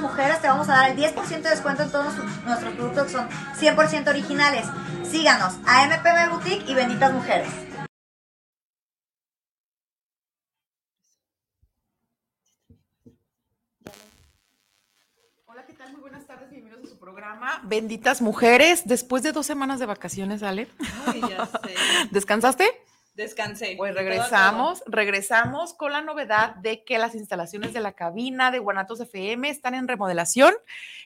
Mujeres te vamos a dar el 10% de descuento en todos nuestros productos que son 100% originales. Síganos a MPM Boutique y Benditas Mujeres. Hola, ¿qué tal? Muy buenas tardes, bienvenidos a su programa Benditas Mujeres. Después de dos semanas de vacaciones, Ale. Ay, ya sé. ¿Descansaste? Descansé. Pues regresamos, regresamos con la novedad de que las instalaciones de la cabina de Guanatos FM están en remodelación.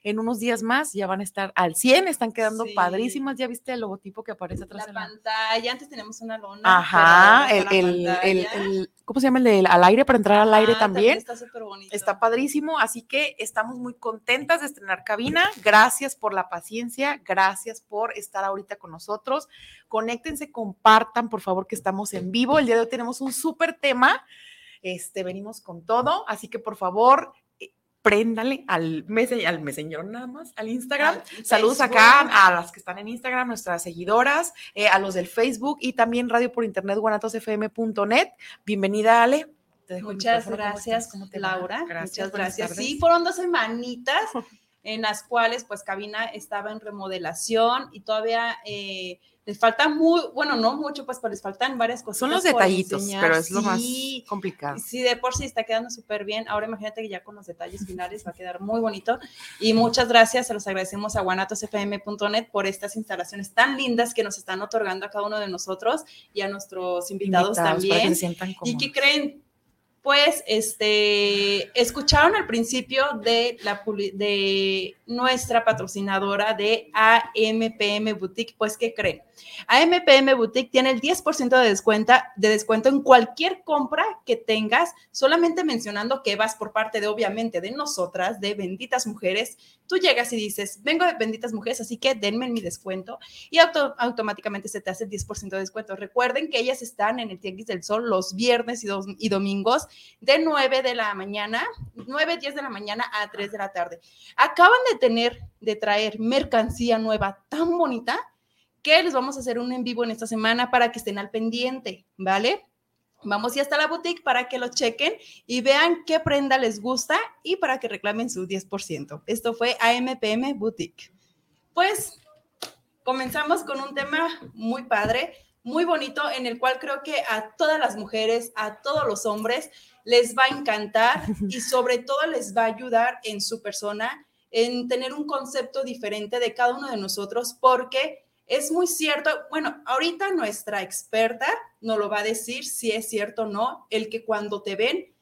En unos días más ya van a estar al 100, están quedando padrísimas. ¿Ya viste el logotipo que aparece atrás? La pantalla, antes teníamos una lona. Ajá, el, el, ¿cómo se llama? El del al aire, para entrar al aire ah, también. Está súper bonito. Está padrísimo, así que estamos muy contentas de estrenar cabina. Gracias por la paciencia, gracias por estar ahorita con nosotros. Conéctense, compartan, por favor, que estamos en vivo. El día de hoy tenemos un súper tema. Este, venimos con todo, así que por favor, eh, préndale al messenger, al messenger nada más, al Instagram. Saludos acá a las que están en Instagram, nuestras seguidoras, eh, a los del Facebook y también radio por internet, guanatosfm.net. Bienvenida, Ale. Muchas gracias, Laura. Muchas gracias. Sí, fueron dos semanitas en las cuales pues cabina estaba en remodelación y todavía eh, les falta muy, bueno, no mucho, pues, pero les faltan varias cosas. Son los detallitos, pero es lo más complicado. Sí, de por sí está quedando súper bien. Ahora imagínate que ya con los detalles finales va a quedar muy bonito. Y muchas gracias, se los agradecemos a guanatosfm.net por estas instalaciones tan lindas que nos están otorgando a cada uno de nosotros y a nuestros invitados, también. y que creen, pues, este, escucharon al principio de, la, de nuestra patrocinadora de AMPM Boutique, pues, ¿qué creen? AMPM Boutique tiene el 10% de descuento, de descuento en cualquier compra que tengas, solamente mencionando que vas por parte de, obviamente, de nosotras, de Benditas Mujeres. Tú llegas y dices, vengo de Benditas Mujeres, así que denme mi descuento y automáticamente se te hace el 10% de descuento. Recuerden que ellas están en el Tianguis del Sol los viernes y, y domingos de 9 de la mañana, 9, 10 de la mañana a 3 de la tarde. Acaban de tener, de traer mercancía nueva tan bonita que les vamos a hacer un en vivo en esta semana para que estén al pendiente, ¿vale? Vamos ya hasta la boutique para que lo chequen y vean qué prenda les gusta y para que reclamen su 10%. Esto fue AMPM Boutique. Pues comenzamos con un tema muy padre, muy bonito, en el cual creo que a todas las mujeres, a todos los hombres, les va a encantar y sobre todo les va a ayudar en su persona, en tener un concepto diferente de cada uno de nosotros, porque es muy cierto, bueno, ahorita nuestra experta nos lo va a decir si es cierto o no, el que cuando te ven,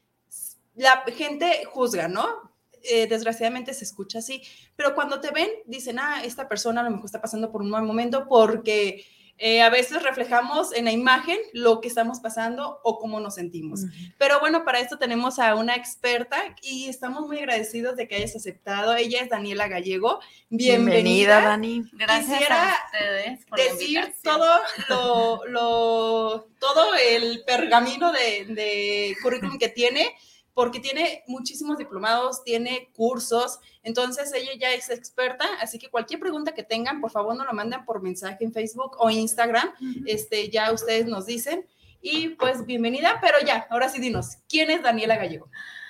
la gente juzga, ¿no? Eh, desgraciadamente se escucha así, pero cuando te ven, dicen, ah, esta persona a lo mejor está pasando por un mal momento porque eh, a veces reflejamos en la imagen lo que estamos pasando o cómo nos sentimos. Pero bueno, para esto tenemos a una experta y estamos muy agradecidos de que hayas aceptado. Ella es Daniela Gallego. Bienvenida, Dani. Gracias a ustedes por decir todo lo, todo el pergamino de, de currículum que tiene porque tiene muchísimos diplomados, tiene cursos, entonces ella ya es experta, así que cualquier pregunta que tengan, por favor, no lo manden por mensaje en Facebook o Instagram, este, ya ustedes nos dicen. Y pues bienvenida, pero ya, ahora sí dinos, ¿quién es Daniela Gallego?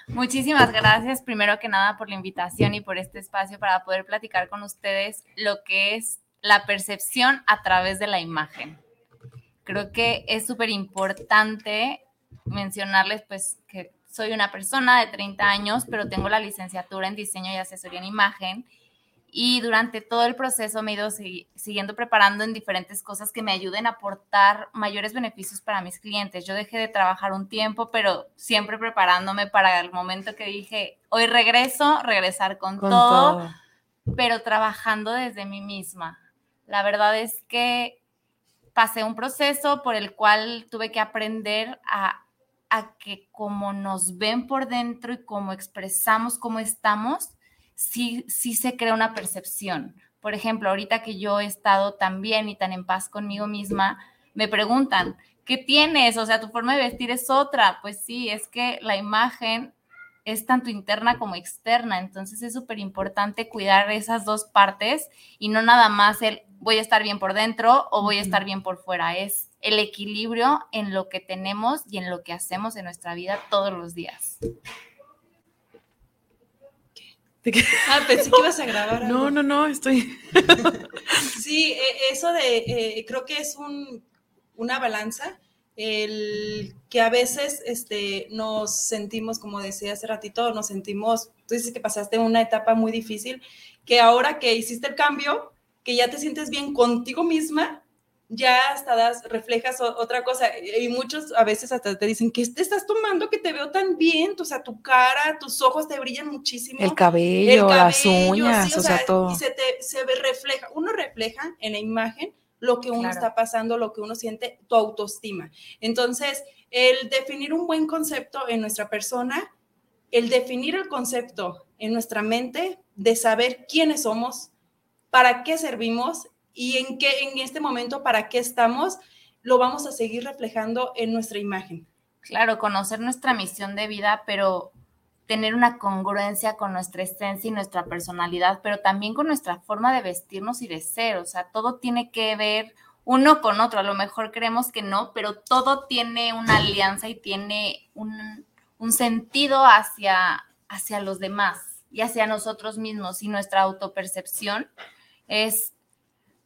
Muchísimas gracias, primero que nada, por la invitación y por este espacio para poder platicar con ustedes lo que es la percepción a través de la imagen. Creo que es súper importante mencionarles pues soy una persona de 30 años, pero tengo la licenciatura en diseño y asesoría en imagen. y durante todo el proceso me he ido siguiendo preparando en diferentes cosas que me ayuden a aportar mayores beneficios para mis clientes. Yo dejé de trabajar un tiempo, pero siempre preparándome para el momento que dije, hoy regreso, regresar con, Con todo, todo. pero trabajando desde mí misma. La verdad es que pasé un proceso por el cual tuve que aprender a, a que como nos ven por dentro y como expresamos cómo estamos, sí, sí se crea una percepción. Por ejemplo, ahorita que yo he estado tan bien y tan en paz conmigo misma, me preguntan, ¿qué tienes? O sea, tu forma de vestir es otra. Pues sí, es que la imagen es tanto interna como externa, entonces es súper importante cuidar esas dos partes y no nada más el voy a estar bien por dentro o voy a estar bien por fuera, es el equilibrio en lo que tenemos y en lo que hacemos en nuestra vida todos los días. Ah, pensé que ibas a grabar. algo. No, no, no, estoy. Sí, eh, eso de, eh, creo que es un, una balanza, el que a veces este, nos sentimos, como decía hace ratito, nos sentimos, tú dices que pasaste una etapa muy difícil, que ahora que hiciste el cambio, que ya te sientes bien contigo misma, ya hasta das, reflejas otra cosa. Y muchos a veces hasta te dicen, ¿qué te estás tomando que te veo tan bien? O sea, tu cara, tus ojos te brillan muchísimo El cabello, las cabello, uñas, sí, o sea, todo. Y se te se ve- refleja, uno refleja en la imagen lo que uno Claro. está pasando, lo que uno siente, tu autoestima. Entonces, el definir un buen concepto en nuestra persona, el definir el concepto en nuestra mente, de saber quiénes somos, para qué servimos y en qué en este momento para qué estamos, lo vamos a seguir reflejando en nuestra imagen. Claro, conocer nuestra misión de vida, pero tener una congruencia con nuestra esencia y nuestra personalidad, pero también con nuestra forma de vestirnos y de ser. O sea, todo tiene que ver uno con otro. A lo mejor creemos que no, pero todo tiene una alianza y tiene un, un sentido hacia, hacia los demás y hacia nosotros mismos. Y nuestra autopercepción es,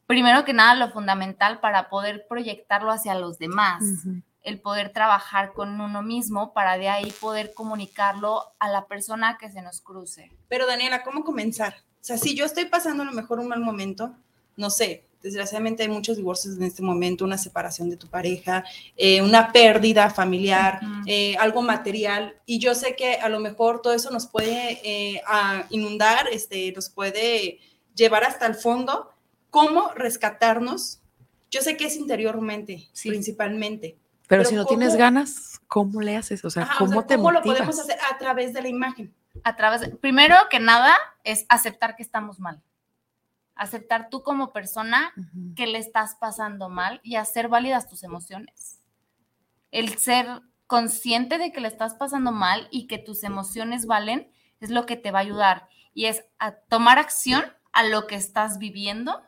primero que nada, lo fundamental para poder proyectarlo hacia los demás el poder trabajar con uno mismo para de ahí poder comunicarlo a la persona que se nos cruce. Pero Daniela, ¿cómo comenzar? O sea, si yo estoy pasando a lo mejor un mal momento, no sé, desgraciadamente hay muchos divorcios en este momento, una separación de tu pareja, eh, una pérdida familiar, eh, algo material, y yo sé que a lo mejor todo eso nos puede eh, a inundar, este, nos puede llevar hasta el fondo. ¿Cómo rescatarnos? Yo sé que es interiormente, Sí. principalmente. Pero, Pero si no tienes ¿cómo? ganas, ¿cómo le haces? O sea, Ajá, o ¿cómo sea, te ¿cómo lo motivas? podemos hacer? A través de la imagen. A través de- primero que nada es aceptar que estamos mal. Aceptar tú como persona Ujú. que le estás pasando mal y hacer válidas tus emociones. El ser consciente de que le estás pasando mal y que tus emociones valen es lo que te va a ayudar y es a tomar acción a lo que estás viviendo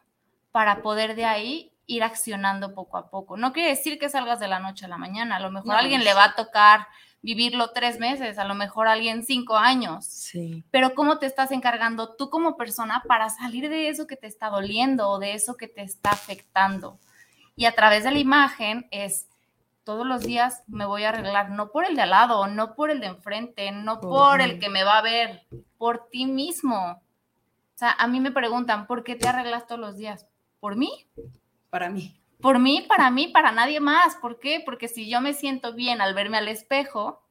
para poder de ahí ir accionando poco a poco. No quiere decir que salgas de la noche a la mañana, a lo mejor No, a alguien sí. le va a tocar vivirlo tres meses, a lo mejor a alguien cinco años Sí. pero cómo te estás encargando tú como persona para salir de eso que te está doliendo o de eso que te está afectando. Y a través de la imagen es todos los días me voy a arreglar, no por el de al lado, no por el de enfrente, no por el que me va a ver, por ti mismo. O sea, a mí me preguntan, ¿por qué te arreglas todos los días? ¿Por mí? Para mí. Por mí, para mí, para nadie más. ¿Por qué? Porque si yo me siento bien al verme al espejo,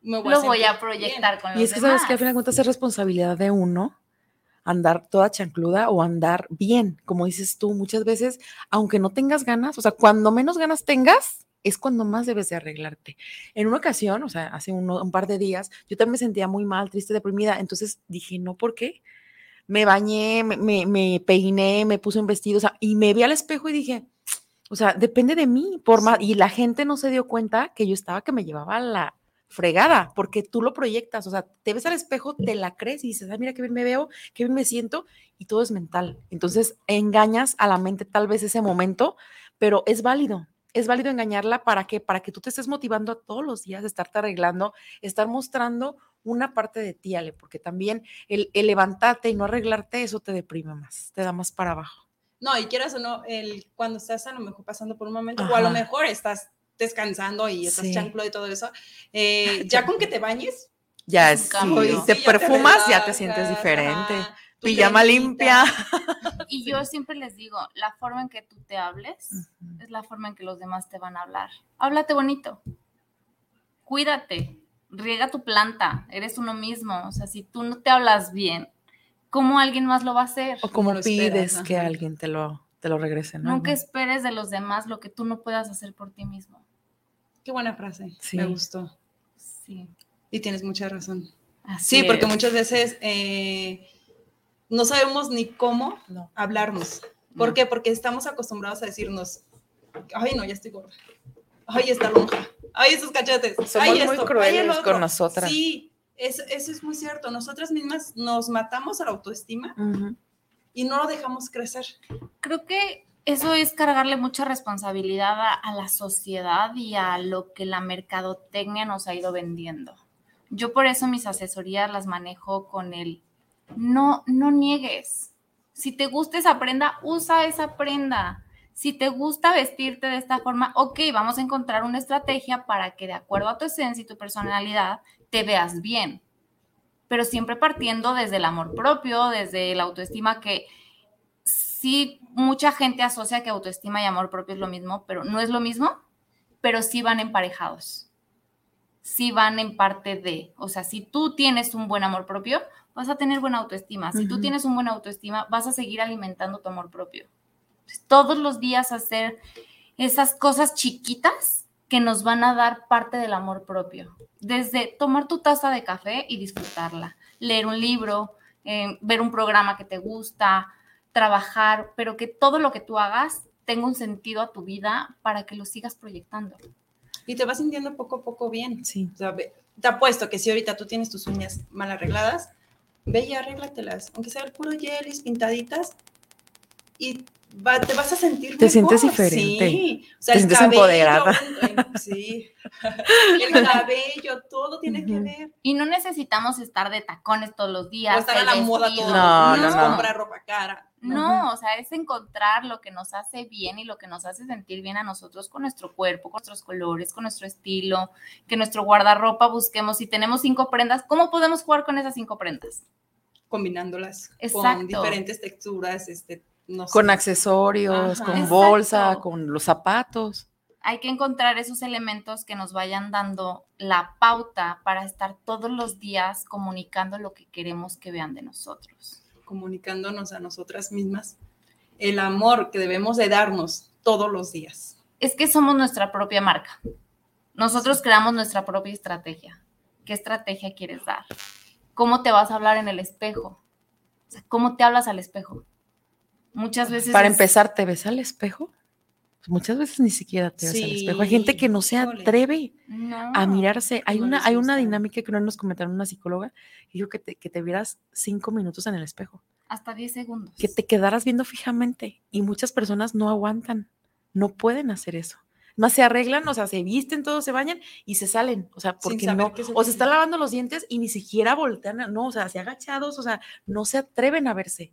Me lo voy a proyectar con los Y es que sabes que al demás. final de cuentas es responsabilidad de uno andar toda chancluda o andar bien, como dices tú, muchas veces, aunque no tengas ganas, o sea, cuando menos ganas tengas, es cuando más debes de arreglarte. En una ocasión, o sea, hace uno- un par de días, yo también me sentía muy mal, triste, deprimida, entonces dije, no, ¿por qué? Me bañé, me, me, me peiné, me puse un vestido, o sea, y me vi al espejo y dije, o sea, depende de mí, por más, y la gente no se dio cuenta que yo estaba que me llevaba la fregada, porque tú lo proyectas, o sea, te ves al espejo, te la crees y dices, ay, mira qué bien me veo, qué bien me siento, y todo es mental. Entonces, engañas a la mente tal vez ese momento, pero es válido. Es válido engañarla para que para que tú te estés motivando a todos los días, estarte arreglando, estar mostrando una parte de ti, Ale, porque también el, el levantarte y no arreglarte, eso te deprime más, te da más para abajo. No, y quieras o no, el, cuando estás a lo mejor pasando por un momento, o a lo Ajá. mejor estás descansando y estás Sí. chanclo y todo eso, eh, ya con que te bañes, Ya Es sí, te ya perfumas, ya te sientes diferente. ajá. Pijama limpia. Y yo siempre les digo, la forma en que tú te hables es la forma en que los demás te van a hablar. Háblate bonito. Cuídate. Riega tu planta. Eres uno mismo. O sea, si tú no te hablas bien, ¿cómo alguien más lo va a hacer? O como lo esperas, pides que ajá. alguien te lo, te lo regrese, ¿no? Nunca esperes de los demás lo que tú no puedas hacer por ti mismo. Qué buena frase. Sí. Me gustó. Sí. Y tienes mucha razón. Así Sí, porque muchas veces eh, no sabemos ni cómo No. hablarnos. ¿Por No. qué? Porque estamos acostumbrados a decirnos, ay, no, ya estoy gorda. Ay, esta lonja. Ay, esos cachetes. Somos ay, muy esto, ay, el crueles otro". con nosotras. Sí, eso, eso es muy cierto. Nosotras mismas nos matamos a la autoestima y no lo dejamos crecer. Creo que eso es cargarle mucha responsabilidad a, a la sociedad y a lo que la mercadotecnia nos ha ido vendiendo. Yo por eso mis asesorías las manejo con el no, no niegues. Si te gusta esa prenda, usa esa prenda. Si te gusta vestirte de esta forma, ok, vamos a encontrar una estrategia para que de acuerdo a tu esencia y tu personalidad te veas bien. Pero siempre partiendo desde el amor propio, desde la autoestima que sí, mucha gente asocia que autoestima y amor propio es lo mismo, pero no es lo mismo, pero sí van emparejados. Sí van en parte de, o sea, si tú tienes un buen amor propio, vas a tener buena autoestima. Si tú tienes un buen autoestima, vas a seguir alimentando tu amor propio. Todos los días hacer esas cosas chiquitas que nos van a dar parte del amor propio. Desde tomar tu taza de café y disfrutarla, leer un libro, eh, ver un programa que te gusta, trabajar, pero que todo lo que tú hagas tenga un sentido a tu vida para que lo sigas proyectando. Y te vas sintiendo poco a poco bien. Sí. O sea, ve- te apuesto que si ahorita tú tienes tus uñas mal arregladas, ve y arréglatelas, aunque sea el puro gelis pintaditas, y va- te vas a sentir Te mejor. sientes diferente. Sí, o sea, Te el sientes cabello, empoderada. eh, sí, el cabello, todo tiene que ver. Y no necesitamos estar de tacones todos los días. O estar a el la moda vestido. todo. No, no, no. comprar ropa cara. No, o sea, es encontrar lo que nos hace bien y lo que nos hace sentir bien a nosotros con nuestro cuerpo, con nuestros colores, con nuestro estilo, que nuestro guardarropa busquemos. Si tenemos cinco prendas, ¿cómo podemos jugar con esas cinco prendas? Combinándolas Exacto. con diferentes texturas, este, no sé. Con accesorios, Ajá. con Exacto. bolsa, con los zapatos. Hay que encontrar esos elementos que nos vayan dando la pauta para estar todos los días comunicando lo que queremos que vean de nosotros. comunicándonos a nosotras mismas el amor que debemos de darnos todos los días. Es que somos nuestra propia marca. Nosotros creamos nuestra propia estrategia. ¿Qué estrategia quieres dar? ¿Cómo te vas a hablar en el espejo? O sea, ¿Cómo te hablas al espejo? Muchas veces. Para es- empezar, ¿te ves al espejo? Muchas veces ni siquiera te ves al espejo. Hay gente que no se atreve No. a mirarse. Hay no una, hay una dinámica que una nos comentaron una psicóloga, y dijo que te, que te vieras cinco minutos en el espejo, Hasta 10 segundos. que te quedaras viendo fijamente. Y muchas personas no aguantan, no pueden hacer eso. Más se arreglan, o sea, se visten, todos se bañan y se salen. O sea, porque no, se o se están lavando los dientes y ni siquiera voltean, a- no, o sea, se agachados, o sea, no se atreven a verse.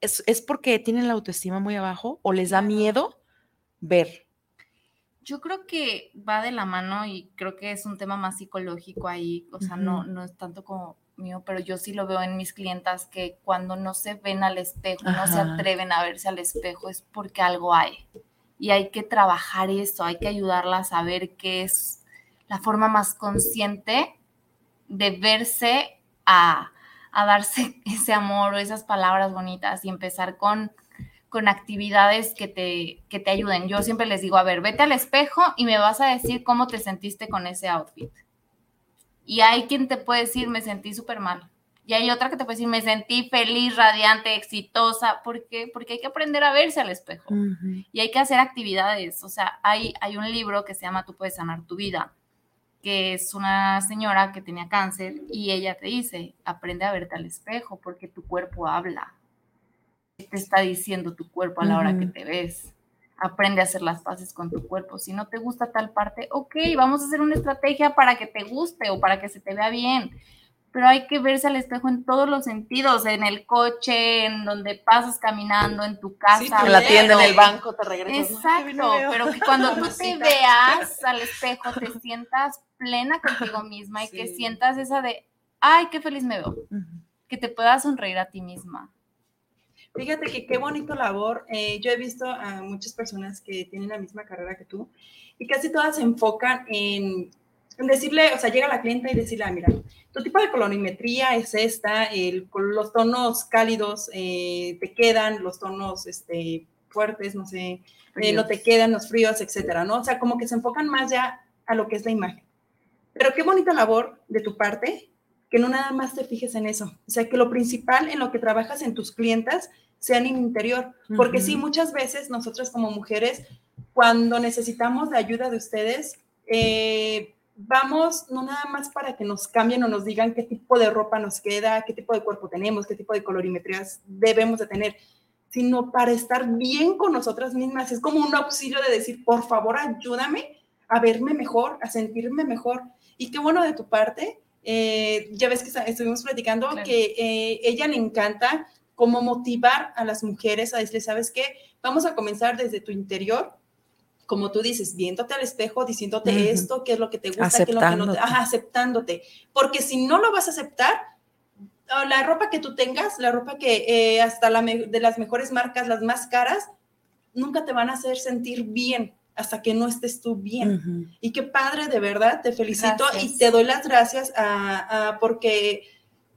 Es, es porque tienen la autoestima muy abajo o les da miedo ver. Yo creo que va de la mano y creo que es un tema más psicológico ahí, o sea, no, no es tanto como mío, pero yo sí lo veo en mis clientas que cuando no se ven al espejo, no se atreven a verse al espejo, es porque algo hay. Y hay que trabajar eso, hay que ayudarlas a ver qué es la forma más consciente de verse a, a darse ese amor o esas palabras bonitas y empezar con con actividades que te, que te ayuden. Yo siempre les digo, a ver, vete al espejo y me vas a decir cómo te sentiste con ese outfit. Y hay quien te puede decir, me sentí súper mal. Y hay otra que te puede decir, me sentí feliz, radiante, exitosa. ¿Por qué? Porque hay que aprender a verse al espejo. Y hay que hacer actividades. O sea, hay, hay un libro que se llama Tú puedes sanar tu vida, que es una señora que tenía cáncer y ella te dice, aprende a verte al espejo porque tu cuerpo habla. ¿Qué te está diciendo tu cuerpo a la hora que te ves? Aprende a hacer las paces con tu cuerpo. Si no te gusta tal parte, ok, vamos a hacer una estrategia para que te guste o para que se te vea bien. Pero hay que verse al espejo en todos los sentidos, en el coche, en donde pasas caminando, en tu casa. Sí, En la tienda, en el banco, te regresas. Exacto, pero que cuando tú te veas al espejo te sientas plena contigo misma y que sientas esa de, ay, qué feliz me veo. Que te puedas sonreír a ti misma. Fíjate que qué bonito labor. Eh, yo he visto a muchas personas que tienen la misma carrera que tú y casi todas se enfocan en, decirle, o sea, llega la clienta y decirle, ah, mira, tu tipo de colorimetría es esta, el, los tonos cálidos eh, te quedan, los tonos este, fuertes, no sé, eh, no te quedan, los fríos, etcétera, ¿no? O sea, como que se enfocan más ya a lo que es la imagen. Pero qué bonita labor de tu parte que no nada más te fijes en eso. O sea, que lo principal en lo que trabajas en tus clientas sea en el interior. Porque sí, muchas veces nosotras como mujeres, cuando necesitamos la ayuda de ustedes, eh, vamos no nada más para que nos cambien o nos digan qué tipo de ropa nos queda, qué tipo de cuerpo tenemos, qué tipo de colorimetrías debemos de tener, sino para estar bien con nosotras mismas. Es como un auxilio de decir, por favor, ayúdame a verme mejor, a sentirme mejor. Y qué bueno de tu parte. Eh, ya ves que estuvimos platicando que eh, ella le encanta cómo motivar a las mujeres a decirle, ¿sabes qué? Vamos a comenzar desde tu interior, como tú dices, viéndote al espejo, diciéndote esto, qué es lo que te gusta, qué es lo que no te... Ajá, aceptándote. Porque si no lo vas a aceptar, la ropa que tú tengas, la ropa que eh, hasta la de las mejores marcas, las más caras, nunca te van a hacer sentir bien hasta que no estés tú bien. Y qué padre, de verdad, te felicito y te doy las gracias a, porque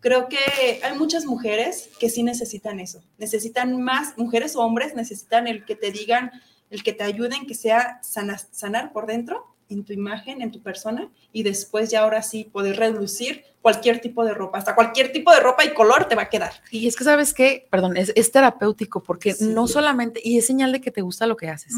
creo que hay muchas mujeres que sí necesitan eso, necesitan más, mujeres o hombres necesitan el que te digan, el que te ayuden, que sea sanar por dentro en tu imagen, en tu persona, y después ya ahora sí poder reducir cualquier tipo de ropa, hasta cualquier tipo de ropa y color te va a quedar. Y es que sabes qué, perdón, es, es terapéutico porque no solamente, y es señal de que te gusta lo que haces,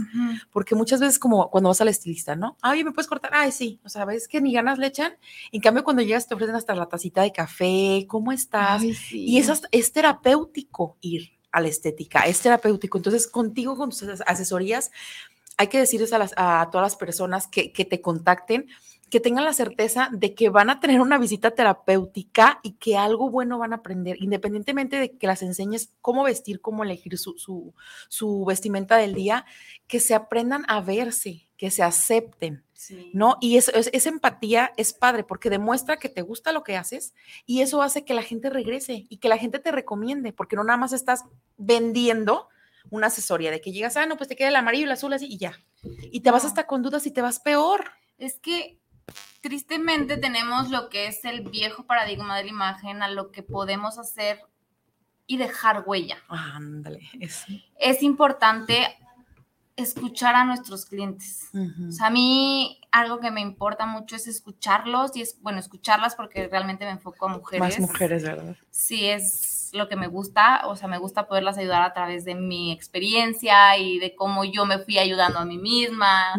porque muchas veces como cuando vas al estilista, ¿no? Ay, ¿me puedes cortar? Ay, sí, o sea, ves que ni ganas le echan, en cambio cuando llegas te ofrecen hasta la tacita de café, ¿cómo estás? Y eso es terapéutico ir a la estética, es terapéutico. Entonces, contigo, con tus asesorías, hay que decirles a, todas las personas que, te contacten que tengan la certeza de que van a tener una visita terapéutica y que algo bueno van a aprender, independientemente de que las enseñes cómo vestir, cómo elegir su, vestimenta del día, que se aprendan a verse, que se acepten, ¿no? Y eso, esa empatía es padre porque demuestra que te gusta lo que haces y eso hace que la gente regrese y que la gente te recomiende, porque no nada más estás vendiendo, una asesoría de que llegas, ah, no, pues te queda el amarillo el azul así y ya. Y te vas hasta con dudas y te vas peor. Es que tristemente tenemos lo que es el viejo paradigma de la imagen a lo que podemos hacer y dejar huella. Ándale, es. es importante escuchar a nuestros clientes. O sea, a mí algo que me importa mucho es escucharlos y es, bueno, escucharlas porque realmente me enfoco a mujeres. Más mujeres, ¿verdad? Sí, es lo que me gusta, o sea, me gusta poderlas ayudar a través de mi experiencia y de cómo yo me fui ayudando a mí misma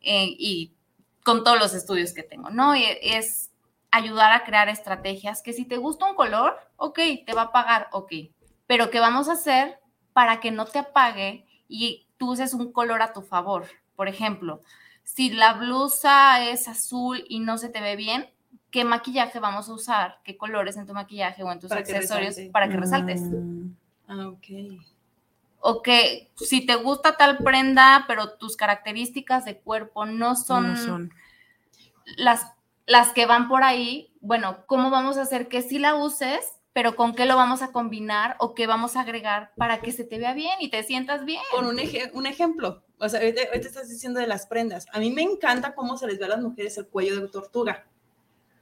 eh, y con todos los estudios que tengo, ¿no? Y es ayudar a crear estrategias que si te gusta un color, ok, te va a pagar, ok, pero ¿qué vamos a hacer para que no te apague y tú uses un color a tu favor. Por ejemplo, si la blusa es azul y no se te ve bien, ¿qué maquillaje vamos a usar? ¿Qué colores en tu maquillaje o en tus accesorios para que resaltes? Mm. Ah, ok. O que si te gusta tal prenda, pero tus características de cuerpo no son, son. Las, las que van por ahí, bueno, ¿cómo vamos a hacer que si la uses, pero con qué lo vamos a combinar o qué vamos a agregar para que se te vea bien y te sientas bien. Con un, un ejemplo, o sea, ahorita, estás diciendo de las prendas. A mí me encanta cómo se les ve a las mujeres el cuello de tortuga.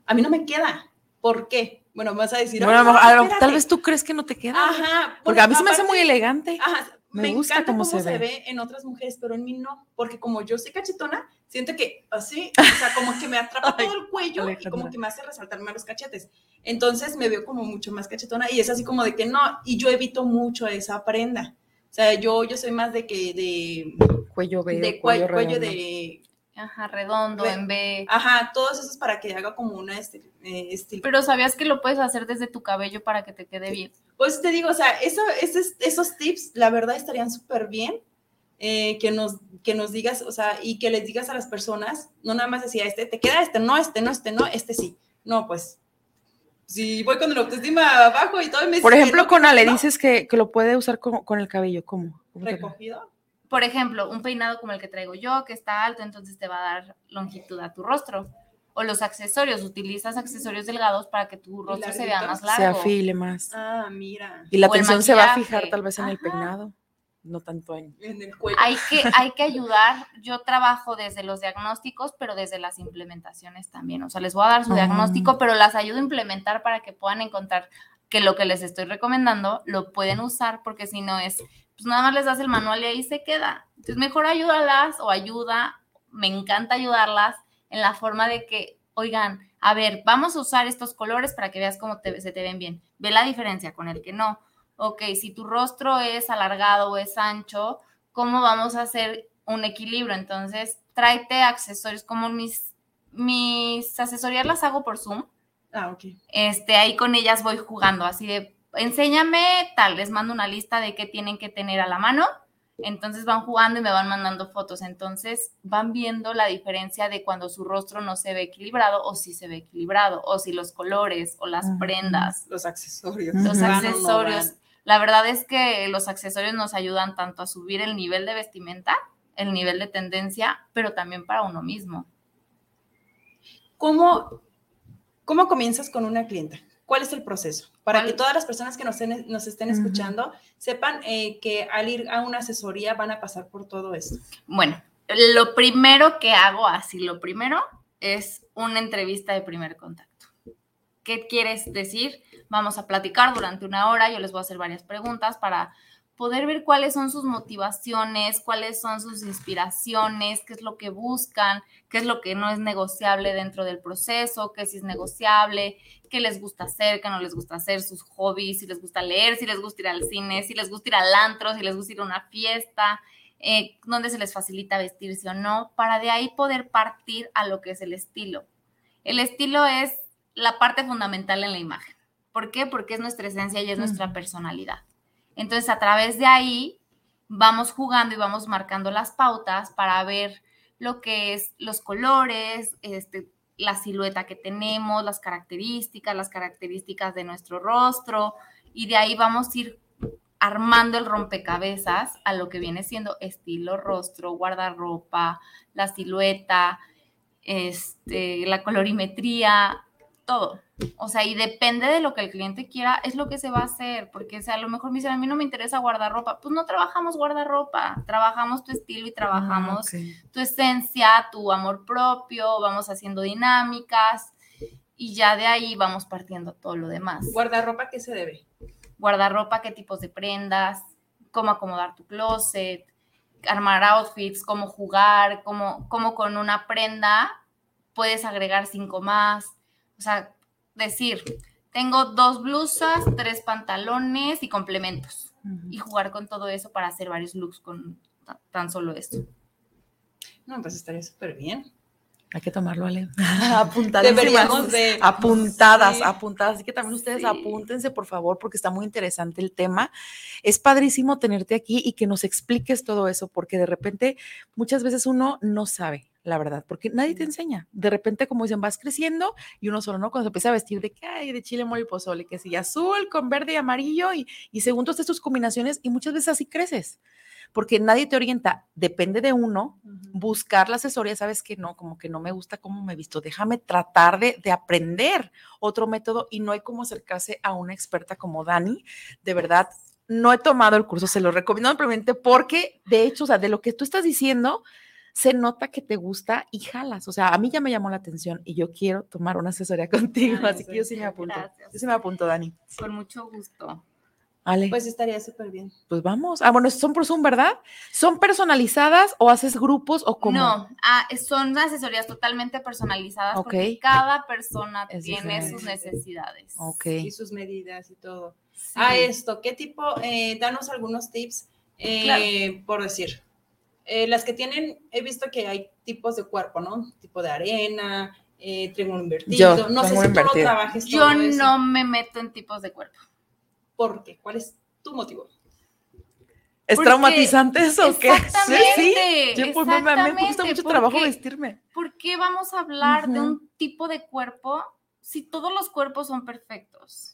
A mí no me queda. ¿Por qué? Bueno, vas a decir. Bueno, tal vez tú crees que no te queda. Ajá. Porque, a mí se me hace muy elegante. Ajá. Me, gusta cómo, se, ve. en otras mujeres, pero en mí no. Porque como yo soy cachetona, siento que así, o sea, como que me atrapa todo el cuello y como que me hace resaltar más los cachetes. Entonces me veo como mucho más cachetona y es así como de que no, y yo evito mucho esa prenda. O sea, yo, yo soy más de que de cuello de cuello, cuello de Ajá, redondo, en B. Ajá, todos esos para que haga como una estilo. Eh, Pero sabías que lo puedes hacer desde tu cabello para que te quede bien. Pues te digo, o sea, eso, esos, esos tips, la verdad, estarían súper bien. Eh, que, nos, que nos digas, o sea, y que les digas a las personas, no nada más decía, este, te queda este, no, este, no, este, no, este sí. No, pues, si voy con el autoestima abajo y todo, me Por ejemplo, con Ale dices que, que, lo puede usar con, con el cabello, ¿cómo? ¿Recogido? Por ejemplo, un peinado como el que traigo yo, que está alto, entonces te va a dar longitud a tu rostro O los accesorios, utilizas accesorios delgados para que tu rostro se vea más larguitos. Se largo. afile más. Ah, mira. Y la O atención se va a fijar tal vez en el peinado, no tanto en... En el cuello. Hay que, hay que ayudar. Yo trabajo desde los diagnósticos, pero desde las implementaciones también. O sea, les voy a dar su Ah. diagnóstico, pero las ayudo a implementar para que puedan encontrar que lo que les estoy recomendando lo pueden usar, porque si no es, pues nada más les das el manual y ahí se queda. Entonces, mejor ayúdalas o ayuda. Me encanta ayudarlas en la forma de que, oigan, a ver, vamos a usar estos colores para que veas cómo te- se te ven bien. Ve la diferencia con el que no. Ok, si tu rostro es alargado o es ancho, ¿cómo vamos a hacer un equilibrio? Entonces, tráete accesorios como mis, mis asesorías las hago por Zoom. Ah, ok. Este, ahí con ellas voy jugando, así de, enséñame tal, les mando una lista de qué tienen que tener a la mano. Entonces van jugando y me van mandando fotos. Entonces van viendo la diferencia de cuando su rostro no se ve equilibrado o si se ve equilibrado, o si los colores o las prendas Los accesorios. Los no accesorios. La verdad es que los accesorios nos ayudan tanto a subir el nivel de vestimenta, el nivel de tendencia, pero también para uno mismo. ¿Cómo, ¿Cómo comienzas con una clienta? ¿Cuál es el proceso? Para ¿Cuál? que todas las personas que nos estén, nos estén escuchando sepan eh, que al ir a una asesoría van a pasar por todo esto. Bueno, lo primero que hago, así, lo primero es una entrevista de primer contacto. ¿Qué quieres decir? Vamos a platicar durante una hora, yo les voy a hacer varias preguntas para poder ver cuáles son sus motivaciones, cuáles son sus inspiraciones, qué es lo que buscan, qué es lo que no es negociable dentro del proceso, qué sí es negociable, qué les gusta hacer, qué no les gusta hacer, sus hobbies, si les gusta leer, si les gusta ir al cine, si les gusta ir al antro, si les gusta ir a una fiesta, eh, dónde se les facilita vestirse o no, para de ahí poder partir a lo que es el estilo. El estilo es la parte fundamental en la imagen. ¿Por qué? Porque es nuestra esencia y es nuestra personalidad. Entonces, a través de ahí vamos jugando y vamos marcando las pautas para ver lo que es los colores, este, la silueta que tenemos, las características, las características de nuestro rostro, y de ahí vamos a ir armando el rompecabezas a lo que viene siendo estilo, rostro, guardarropa, la silueta, este, la colorimetría, todo. O sea, y depende de lo que el cliente quiera, es lo que se va a hacer, porque o sea, a lo mejor me dicen, a mí no me interesa guardarropa, pues no trabajamos guardarropa, trabajamos tu estilo y trabajamos Ah, tu esencia, tu amor propio, vamos haciendo dinámicas y ya de ahí vamos partiendo todo lo demás. Guardarropa, ¿qué se debe? Guardarropa, qué tipos de prendas, cómo acomodar tu closet, armar outfits, cómo jugar, cómo, cómo con una prenda puedes agregar cinco más. O sea, decir, tengo dos blusas, tres pantalones y complementos. Y jugar con todo eso para hacer varios looks con ta- tan solo esto. No, pues estaría súper bien. Hay que tomarlo, Ale. Deberíamos de- Apuntadas, Sí. apuntadas. Así que también ustedes Sí. apúntense, por favor, porque está muy interesante el tema. Es padrísimo tenerte aquí y que nos expliques todo eso, porque de repente muchas veces uno no sabe, la verdad, porque nadie te enseña. De repente, como dicen, vas creciendo y uno solo, ¿no? Cuando se empieza a vestir de que hay de chile, mole y pozole, que sí, azul con verde y amarillo y, y según todas tus combinaciones, y muchas veces así creces, porque nadie te orienta, depende de uno buscar la asesoría, sabes que no, como que no me gusta cómo me he visto, déjame tratar de, de aprender otro método y no hay como acercarse a una experta como Dani, de verdad. No he tomado el curso, se lo recomiendo ampliamente porque, de hecho, o sea, de lo que tú estás diciendo, se nota que te gusta y jalas. O sea, a mí ya me llamó la atención y yo quiero tomar una asesoría contigo, Ay, así que yo sí me apunto. Gracias. Yo sí me apunto, Dani. Con mucho gusto. Ale, pues, Pues estaría súper bien. vamos. Ah, bueno, son por Zoom, ¿verdad? ¿Son personalizadas o haces grupos o cómo? No, ah, son asesorías totalmente personalizadas Ok. porque cada persona Es tiene sus necesidades. Ok. Y sus medidas y todo. Sí. A esto, ¿qué tipo? eh, danos algunos tips, eh, Claro. por decir. Eh, las que tienen, he visto que hay tipos de cuerpo, ¿no? Tipo de arena, eh, triángulo invertido. Yo, no sé si tú lo invertido. trabajes Yo eso. no me meto en tipos de cuerpo. ¿Por qué? ¿Cuál es tu motivo? ¿Es Porque- traumatizante eso o qué? Exactamente. Sí, yo pues, me, me- exactamente, mucho ¿por trabajo qué? vestirme. ¿Por qué vamos a hablar de un tipo de cuerpo si todos los cuerpos son perfectos?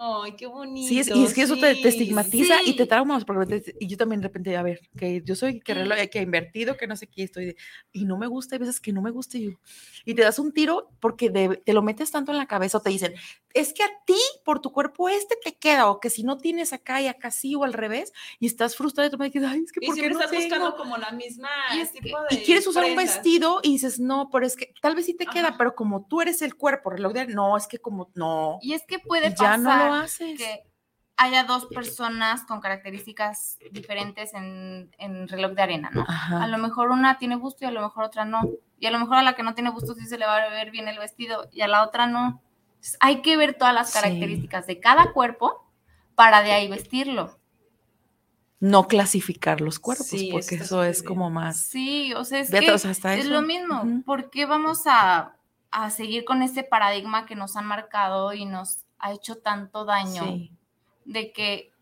Ay, qué bonito. Sí, es, y es que eso te, te sí. estigmatiza y te sí. traumas, porque te- y yo también de repente, a ver, que yo soy que, reloj, que he invertido, que no sé qué, estoy de- y no me gusta, hay veces que no me gusta y yo, y te das un tiro porque de- te lo metes tanto en la cabeza o te dicen, es que a ti, por tu cuerpo, este te queda, o que si no tienes acá y acá sí, o al revés, y estás frustrado y tú me dices, ay, es que Y ¿por qué siempre no estás buscando tengo?". como la misma Y es que- tipo Y de quieres usar un prendas. vestido y dices, no, pero es que tal vez sí te queda, Ajá. pero como tú eres el cuerpo, reloj de, no, es que como, no, Y es que puede y ya pasar no lo haces. que haya dos personas con características diferentes en, en reloj de arena, ¿no? Ajá. A lo mejor una tiene busto y a lo mejor otra no. Y a lo mejor a la que no tiene busto sí se le va a ver bien el vestido y a la otra no. Entonces, hay que ver todas las Sí. características de cada cuerpo para de ahí vestirlo. no clasificar los cuerpos, Sí, porque eso es bien. como más. Sí, o sea, es que o sea, hasta es eso. lo mismo. Ujú. ¿Por qué vamos a, a seguir con este paradigma que nos han marcado y nos ha hecho tanto daño Sí. de que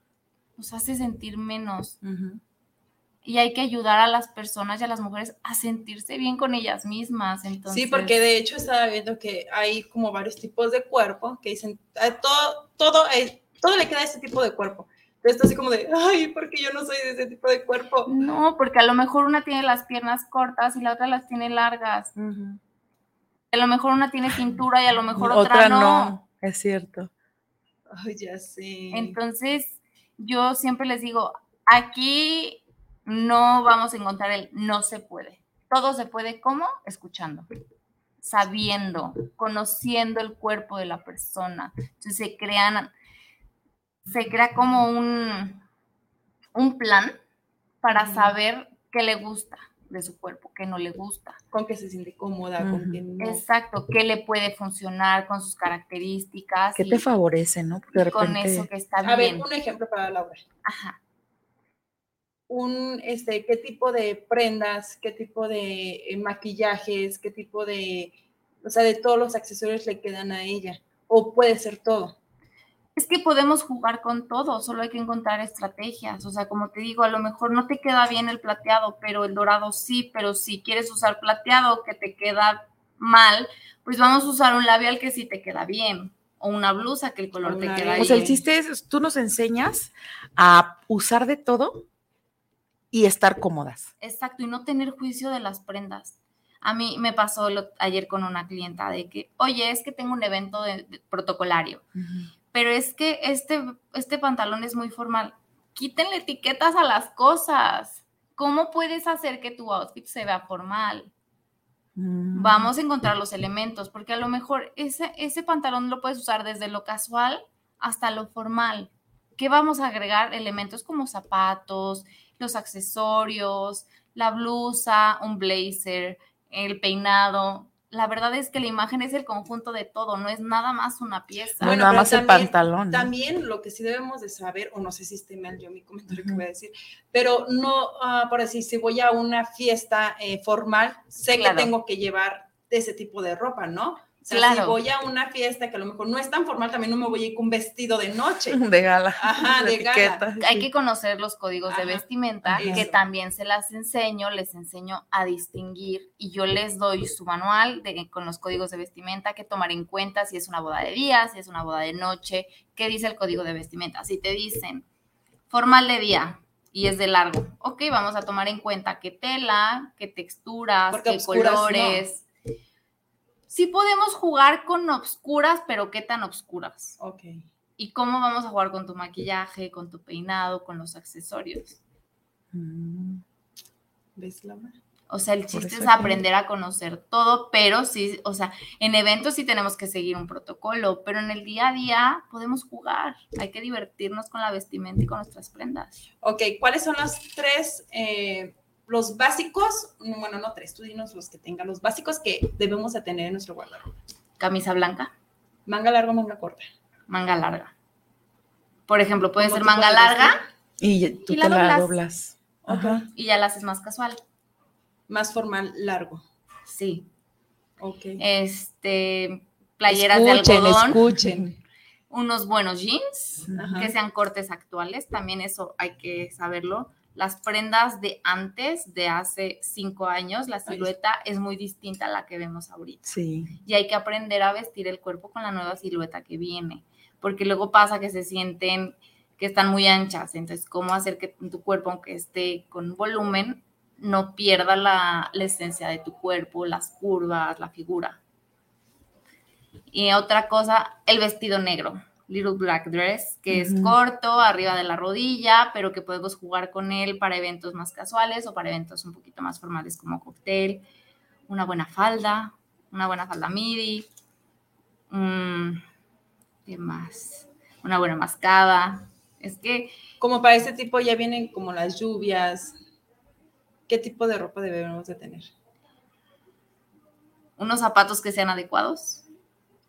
nos hace sentir menos? Ujú. Y hay que ayudar a las personas y a las mujeres a sentirse bien con ellas mismas. Entonces, Sí, porque de hecho estaba viendo que hay como varios tipos de cuerpo que dicen, "Ah, todo, todo, eh, todo le queda a este tipo de cuerpo. Entonces así como de, ay, porque yo no soy de ese tipo de cuerpo. No, porque a lo mejor una tiene las piernas cortas y la otra las tiene largas. A lo mejor una tiene cintura y a lo mejor otra, no. Es cierto. Ay, ya sé. Entonces, yo siempre les digo, aquí no vamos a encontrar el no se puede. Todo se puede, ¿cómo? Escuchando, sabiendo, conociendo el cuerpo de la persona. Entonces se crean, se crea como un, un plan para saber qué le gusta de su cuerpo, qué no le gusta. con que se siente cómoda, con Ujú. que no. Exacto, qué le puede funcionar con sus características. ¿Qué y- te favorece, no? Porque de y con repente. eso que está A ver, bien. un ejemplo para Laura. Ajá. Un, este, ¿qué tipo de prendas, qué tipo de eh, maquillajes, qué tipo de, o sea, de todos los accesorios le quedan a ella? O puede ser todo. Es que podemos jugar con todo, solo hay que encontrar estrategias. O sea, como te digo, a lo mejor no te queda bien el plateado, pero el dorado sí, pero si quieres usar plateado que te queda mal, pues vamos a usar un labial que sí te queda bien, o una blusa que el color te queda ley. O sea, el bien. chiste es, tú nos enseñas a usar de todo y estar cómodas. Exacto, y no tener juicio de las prendas. A mí me pasó lo- ayer con una clienta de que, oye, es que tengo un evento de- de- protocolario, pero es que este, este pantalón es muy formal. Quítenle etiquetas a las cosas. ¿Cómo puedes hacer que tu outfit se vea formal? Mm. Vamos a encontrar los elementos, porque a lo mejor ese, ese pantalón lo puedes usar desde lo casual hasta lo formal. ¿Qué vamos a agregar? Elementos como zapatos, los accesorios, la blusa, un blazer, el peinado. La verdad es que la imagen es el conjunto de todo, no es nada más una pieza. No Bueno, nada más el pantalón. ¿no? También lo que sí debemos de saber, o no sé si esté mal yo mi comentario que voy a decir, pero no, ah, por decir, si voy a una fiesta eh, formal, sé Claro. que tengo que llevar ese tipo de ropa, ¿no? O sea, si Claro. voy a una fiesta que a lo mejor no es tan formal, también no me voy a ir con un vestido de noche. De gala. Ajá, de gala. etiqueta, Hay sí. que conocer los códigos de vestimenta, que también se las enseño, les enseño a distinguir y yo les doy su manual de, con los códigos de vestimenta que tomar en cuenta si es una boda de día, si es una boda de noche, qué dice el código de vestimenta. Si te dicen formal de día y es de largo, ok, vamos a tomar en cuenta qué tela, qué texturas, Porque qué no. Sí podemos jugar con obscuras, pero qué tan obscuras. Ok. ¿Y cómo vamos a jugar con tu maquillaje, con tu peinado, con los accesorios? Mm. ¿Ves, Laura? O sea, el chiste es que- aprender a conocer todo, pero sí, o sea, en eventos sí tenemos que seguir un protocolo, pero en el día a día podemos jugar. Hay que divertirnos con la vestimenta y con nuestras prendas. Ok, ¿cuáles son los tres, eh, los básicos? No, Bueno, no tres, tú dinos los que tengan, los básicos que debemos de tener en nuestro guardarropa. Camisa blanca, Manga larga, manga corta. manga larga. Por ejemplo, puede ¿Cómo ser manga larga Y tú Y te la la doblas. doblas. Ok. Ajá. y ya la haces más casual. Más formal, largo. Sí. Ok. Este, playeras escuchen, de algodón, escuchen. unos buenos jeans. Ajá. que sean cortes actuales, también eso hay que saberlo. Las prendas de antes, de hace cinco años, la silueta es muy distinta a la que vemos ahorita. Sí. Y hay que aprender a vestir el cuerpo con la nueva silueta que viene. porque luego pasa que se sienten que están muy anchas, entonces cómo hacer que tu cuerpo, aunque esté con volumen, no pierda la, la esencia de tu cuerpo, las curvas, la figura. Y otra cosa, el vestido negro, Little Black Dress, que es corto, arriba de la rodilla, pero que podemos jugar con él para eventos más casuales o para eventos un poquito más formales como cóctel, una buena falda, una buena falda midi, mm, ¿qué más? Una buena mascada. Es que Como para este tipo ya vienen como las lluvias. ¿Qué tipo de ropa debemos de tener? unos zapatos que sean adecuados,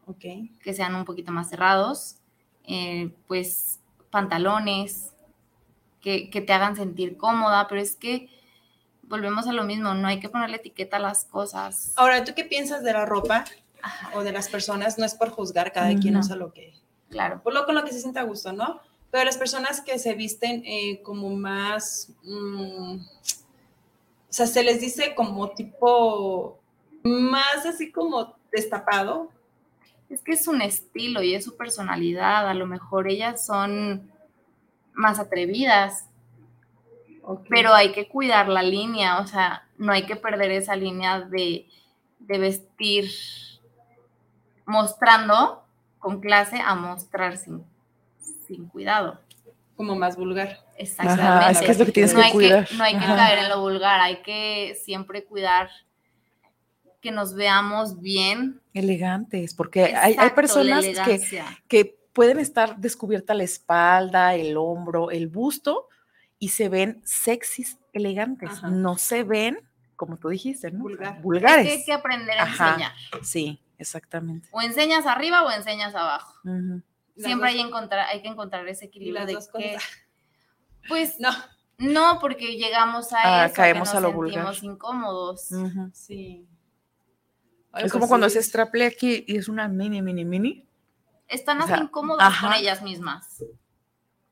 Ok. que sean un poquito más cerrados, eh, pues pantalones que, que te hagan sentir cómoda, pero es que volvemos a lo mismo, no hay que ponerle etiqueta a las cosas. Ahora, ¿tú qué piensas de la ropa Ajá, o de las personas? No es por juzgar, cada quien Ujú. usa lo que, claro. por lo con lo que se sienta a gusto, ¿no? Pero las personas que se visten eh, como más, mm, o sea, se les dice como tipo, más así como destapado. Es que es un estilo y es su personalidad. A lo mejor ellas son más atrevidas, pero hay que cuidar la línea, o sea, no hay que perder esa línea de, de vestir mostrando con clase a mostrar sin, sin cuidado. como más vulgar. Exactamente. Ajá, es que es lo que tienes no que hay cuidar. que, no hay que Ajá. caer en lo vulgar, hay que siempre cuidar que nos veamos bien. Elegantes, porque hay, hay personas que, que pueden estar descubierta la espalda, el hombro, el busto y se ven sexys, elegantes. Ajá. No se ven, como tú dijiste, ¿no? Vulgar. Es Vulgares. que hay que aprender a Ajá. enseñar. Sí, exactamente. O enseñas arriba o enseñas abajo. Siempre hay, encontrar, hay que encontrar ese equilibrio de que, cosas. pues, No, no, porque llegamos a Ah, eso, caemos que a nos lo vulgar. sentimos incómodos. Ujú. sí. Es como cuando se straple aquí y es una mini, mini, mini. Están O hasta sea, incómodos ajá. con ellas mismas.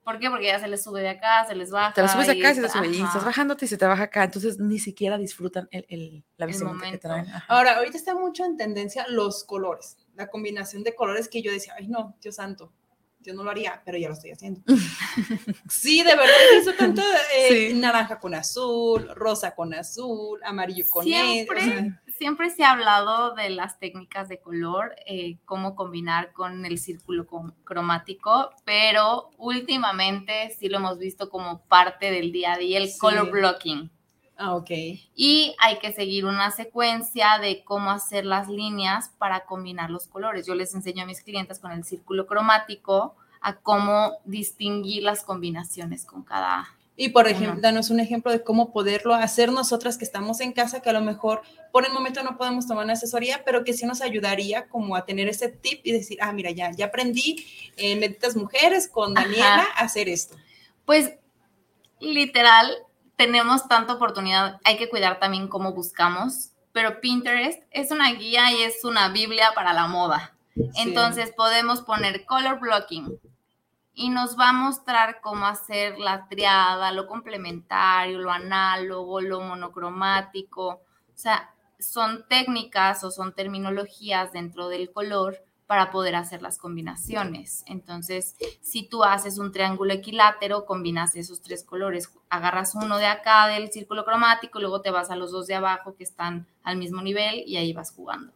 ¿Por qué? Porque ya se les sube de acá, se les baja. Te la subes acá y se te sube, y estás ajá, bajándote y se te baja acá. Entonces ni siquiera disfrutan el, el- la El vestimenta que traen. Ajá. Ahora, ahorita está mucho en tendencia los colores, la combinación de colores que yo decía, ay no, Dios santo, yo no lo haría, pero ya lo estoy haciendo. sí, de verdad, hizo tanto eh, Sí. naranja con azul, rosa con azul, amarillo con negro. Siempre, se ha hablado de las técnicas de color, eh, cómo combinar con el círculo cromático, pero últimamente sí lo hemos visto como parte del día a día, el Sí. color blocking. ah, ok. Y hay que seguir una secuencia de cómo hacer las líneas para combinar los colores. Yo les enseño a mis clientes con el círculo cromático a cómo distinguir las combinaciones con cada... Y por ejemplo, danos un ejemplo de cómo poderlo hacer nosotras que estamos en casa, que a lo mejor por el momento no podemos tomar una asesoría, pero que sí nos ayudaría como a tener ese tip y decir, ah, mira, ya, ya aprendí en Benditas Mujeres con Ajá. Daniela a hacer esto. Pues literal, tenemos tanta oportunidad, hay que cuidar también cómo buscamos, pero Pinterest es una guía y es una Biblia para la moda. Entonces podemos poner color blocking y nos va a mostrar cómo hacer la triada, lo complementario, lo análogo, lo monocromático. O sea, son técnicas o son terminologías dentro del color para poder hacer las combinaciones. Entonces, si tú haces un triángulo equilátero, combinas esos tres colores, agarras uno de acá del círculo cromático, luego te vas a los dos de abajo que están al mismo nivel y ahí vas jugando.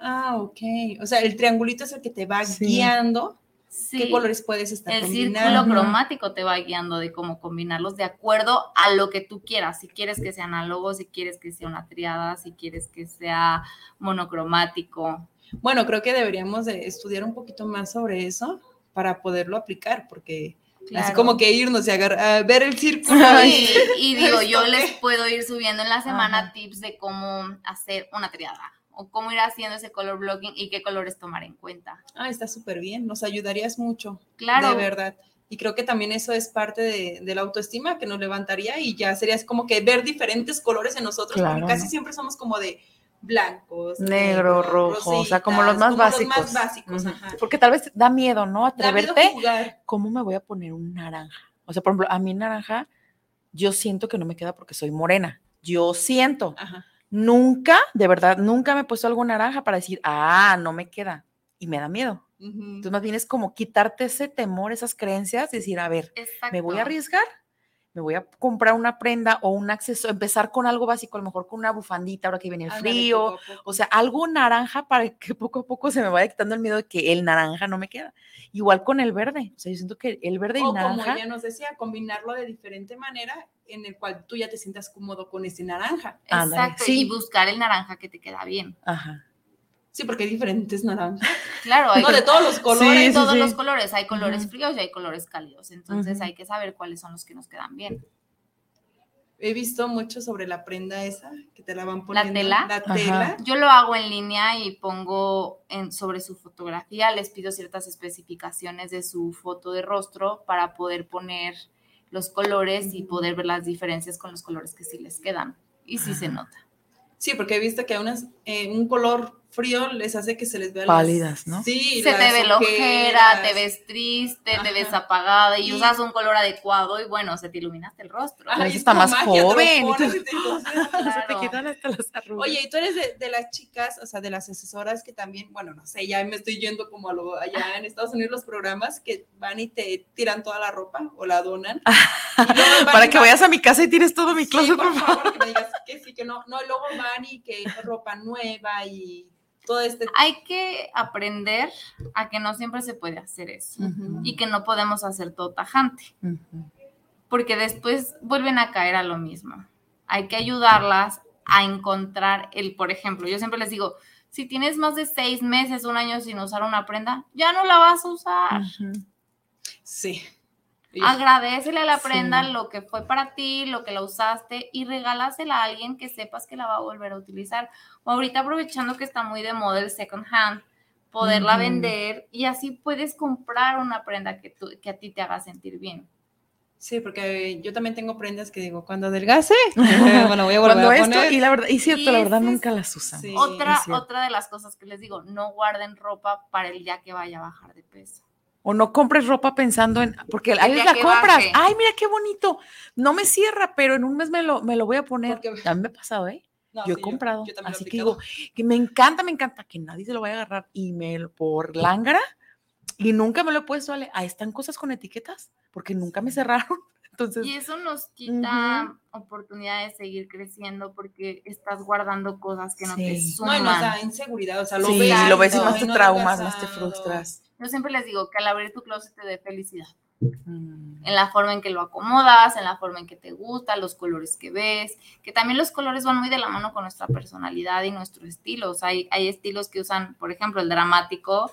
Ah, ok. O sea, el triangulito es el que te va Sí. guiando Sí. qué colores puedes estar El combinando. círculo cromático te va guiando de cómo combinarlos de acuerdo a lo que tú quieras. Si quieres que sea análogo, si quieres que sea una triada, si quieres que sea monocromático. Bueno, creo que deberíamos de estudiar un poquito más sobre eso para poderlo aplicar, porque así Claro. como que irnos y agar- a ver el círculo. Y, y digo, yo les puedo ir subiendo en la semana Ajá. tips de cómo hacer una triada o cómo ir haciendo ese color blocking y qué colores tomar en cuenta. Ah, está súper bien, nos ayudarías mucho. Claro. De verdad. Y creo que también eso es parte de, de la autoestima que nos levantaría y ya sería como que ver diferentes colores en nosotros, Claro. porque casi siempre somos como de blancos, Negro, negros, rojo, o sea, como los rositas, más como básicos. Los más básicos, Ujú. ajá. Porque tal vez da miedo, ¿no? Da miedo Atreverte. jugar. ¿Cómo me voy a poner un naranja? O sea, por ejemplo, a mí naranja, yo siento que no me queda porque soy morena. Yo siento. Ajá. Nunca, de verdad, nunca me he puesto algo naranja para decir, ah, no me queda. Y me da miedo. Ujú. Entonces, más bien es como quitarte ese temor, esas creencias, decir, a ver, me voy a arriesgar, me voy a comprar una prenda o un acceso, empezar con algo básico, a lo mejor con una bufandita ahora que viene el Ándale, frío, o sea, algo naranja para que poco a poco se me vaya quitando el miedo de que el naranja no me queda. Igual con el verde, o sea, yo siento que el verde y o el naranja, como ella nos decía, combinarlo de diferente manera en el cual tú ya te sientas cómodo con ese naranja. Exacto. sí. Y buscar el naranja que te queda bien. ajá, Sí, porque hay diferentes naranjas. Claro, hay No, de todos los colores. Sí, todos sí. los colores. Hay colores fríos y hay colores cálidos. Entonces hay que saber cuáles son los que nos quedan bien. He visto mucho sobre la prenda esa que te la van poniendo. tela? La Ajá. tela. Yo lo hago en línea y pongo en, sobre su fotografía, les pido ciertas especificaciones de su foto de rostro para poder poner los colores y poder ver las diferencias con los colores que sí les quedan. Y sí se nota. Sí, porque he visto que unas, eh, un color frío les hace que se les vea Pálidas, ¿no? Sí, se te las ve la ojera, te ves triste, te ves apagada y, Y- usas un color adecuado y bueno, se te iluminaste el rostro. Ajá, está más magia, te lo joven. pones y te concentras. se te Claro. quitan hasta las arrugas. Oye, y tú eres de, de las chicas, o sea, de las asesoras que también, bueno, no sé, ya me estoy yendo como a lo, allá en Estados Unidos los programas que van y te tiran toda la ropa o la donan. Para que vayas a mi casa y tires todo mi Sí, closet, por por favor. favor, que me digas que sí, que no. No, luego van y que ropa nueva y todo este. Hay que aprender a que no siempre se puede hacer eso y que no podemos hacer todo tajante. Porque después vuelven a caer a lo mismo. Hay que ayudarlas a encontrar el, por ejemplo, yo siempre les digo, si tienes más de seis meses, un año sin usar una prenda, ya no la vas a usar. Sí. Agradecele a la prenda Sí. lo que fue para ti, lo que la usaste y regálasela a alguien que sepas que la va a volver a utilizar. O ahorita aprovechando que está muy de moda el second hand, poderla vender y así puedes comprar una prenda que, tú- que a ti te haga sentir bien. Sí, porque yo también tengo prendas que digo, cuando adelgace, bueno, voy a volver Cuando a esto, y la verdad, y cierto, Y la verdad es- nunca las usan. Sí. Otra, otra de las cosas que les digo, no guarden ropa para el día que vaya a bajar de peso. O no compres ropa pensando en, porque a El veces día la compras, baje. ay, mira qué bonito, no me cierra, pero en un mes me lo, me lo voy a poner. Porque- A mí me ha pasado, ¿eh? No, yo he sí, comprado, yo he así que digo, que me encanta, me encanta que nadie se lo vaya a agarrar y me por lángara y nunca me lo he puesto, Ale. Ahí están cosas con etiquetas, porque nunca me cerraron. Entonces, Y eso nos quita oportunidad de seguir creciendo porque estás guardando cosas que no te Sí. No, suman. y nos da inseguridad, o sea, lo sí, ves. lo ves y no, más te no traumas, más te frustras. Yo siempre les digo que al abrir tu closet te dé felicidad. Mm. En la forma en que lo acomodas, en la forma en que te gusta, los colores que ves, que también los colores van muy de la mano con nuestra personalidad y nuestro estilo. O sea, hay, hay estilos que usan, por ejemplo, el dramático,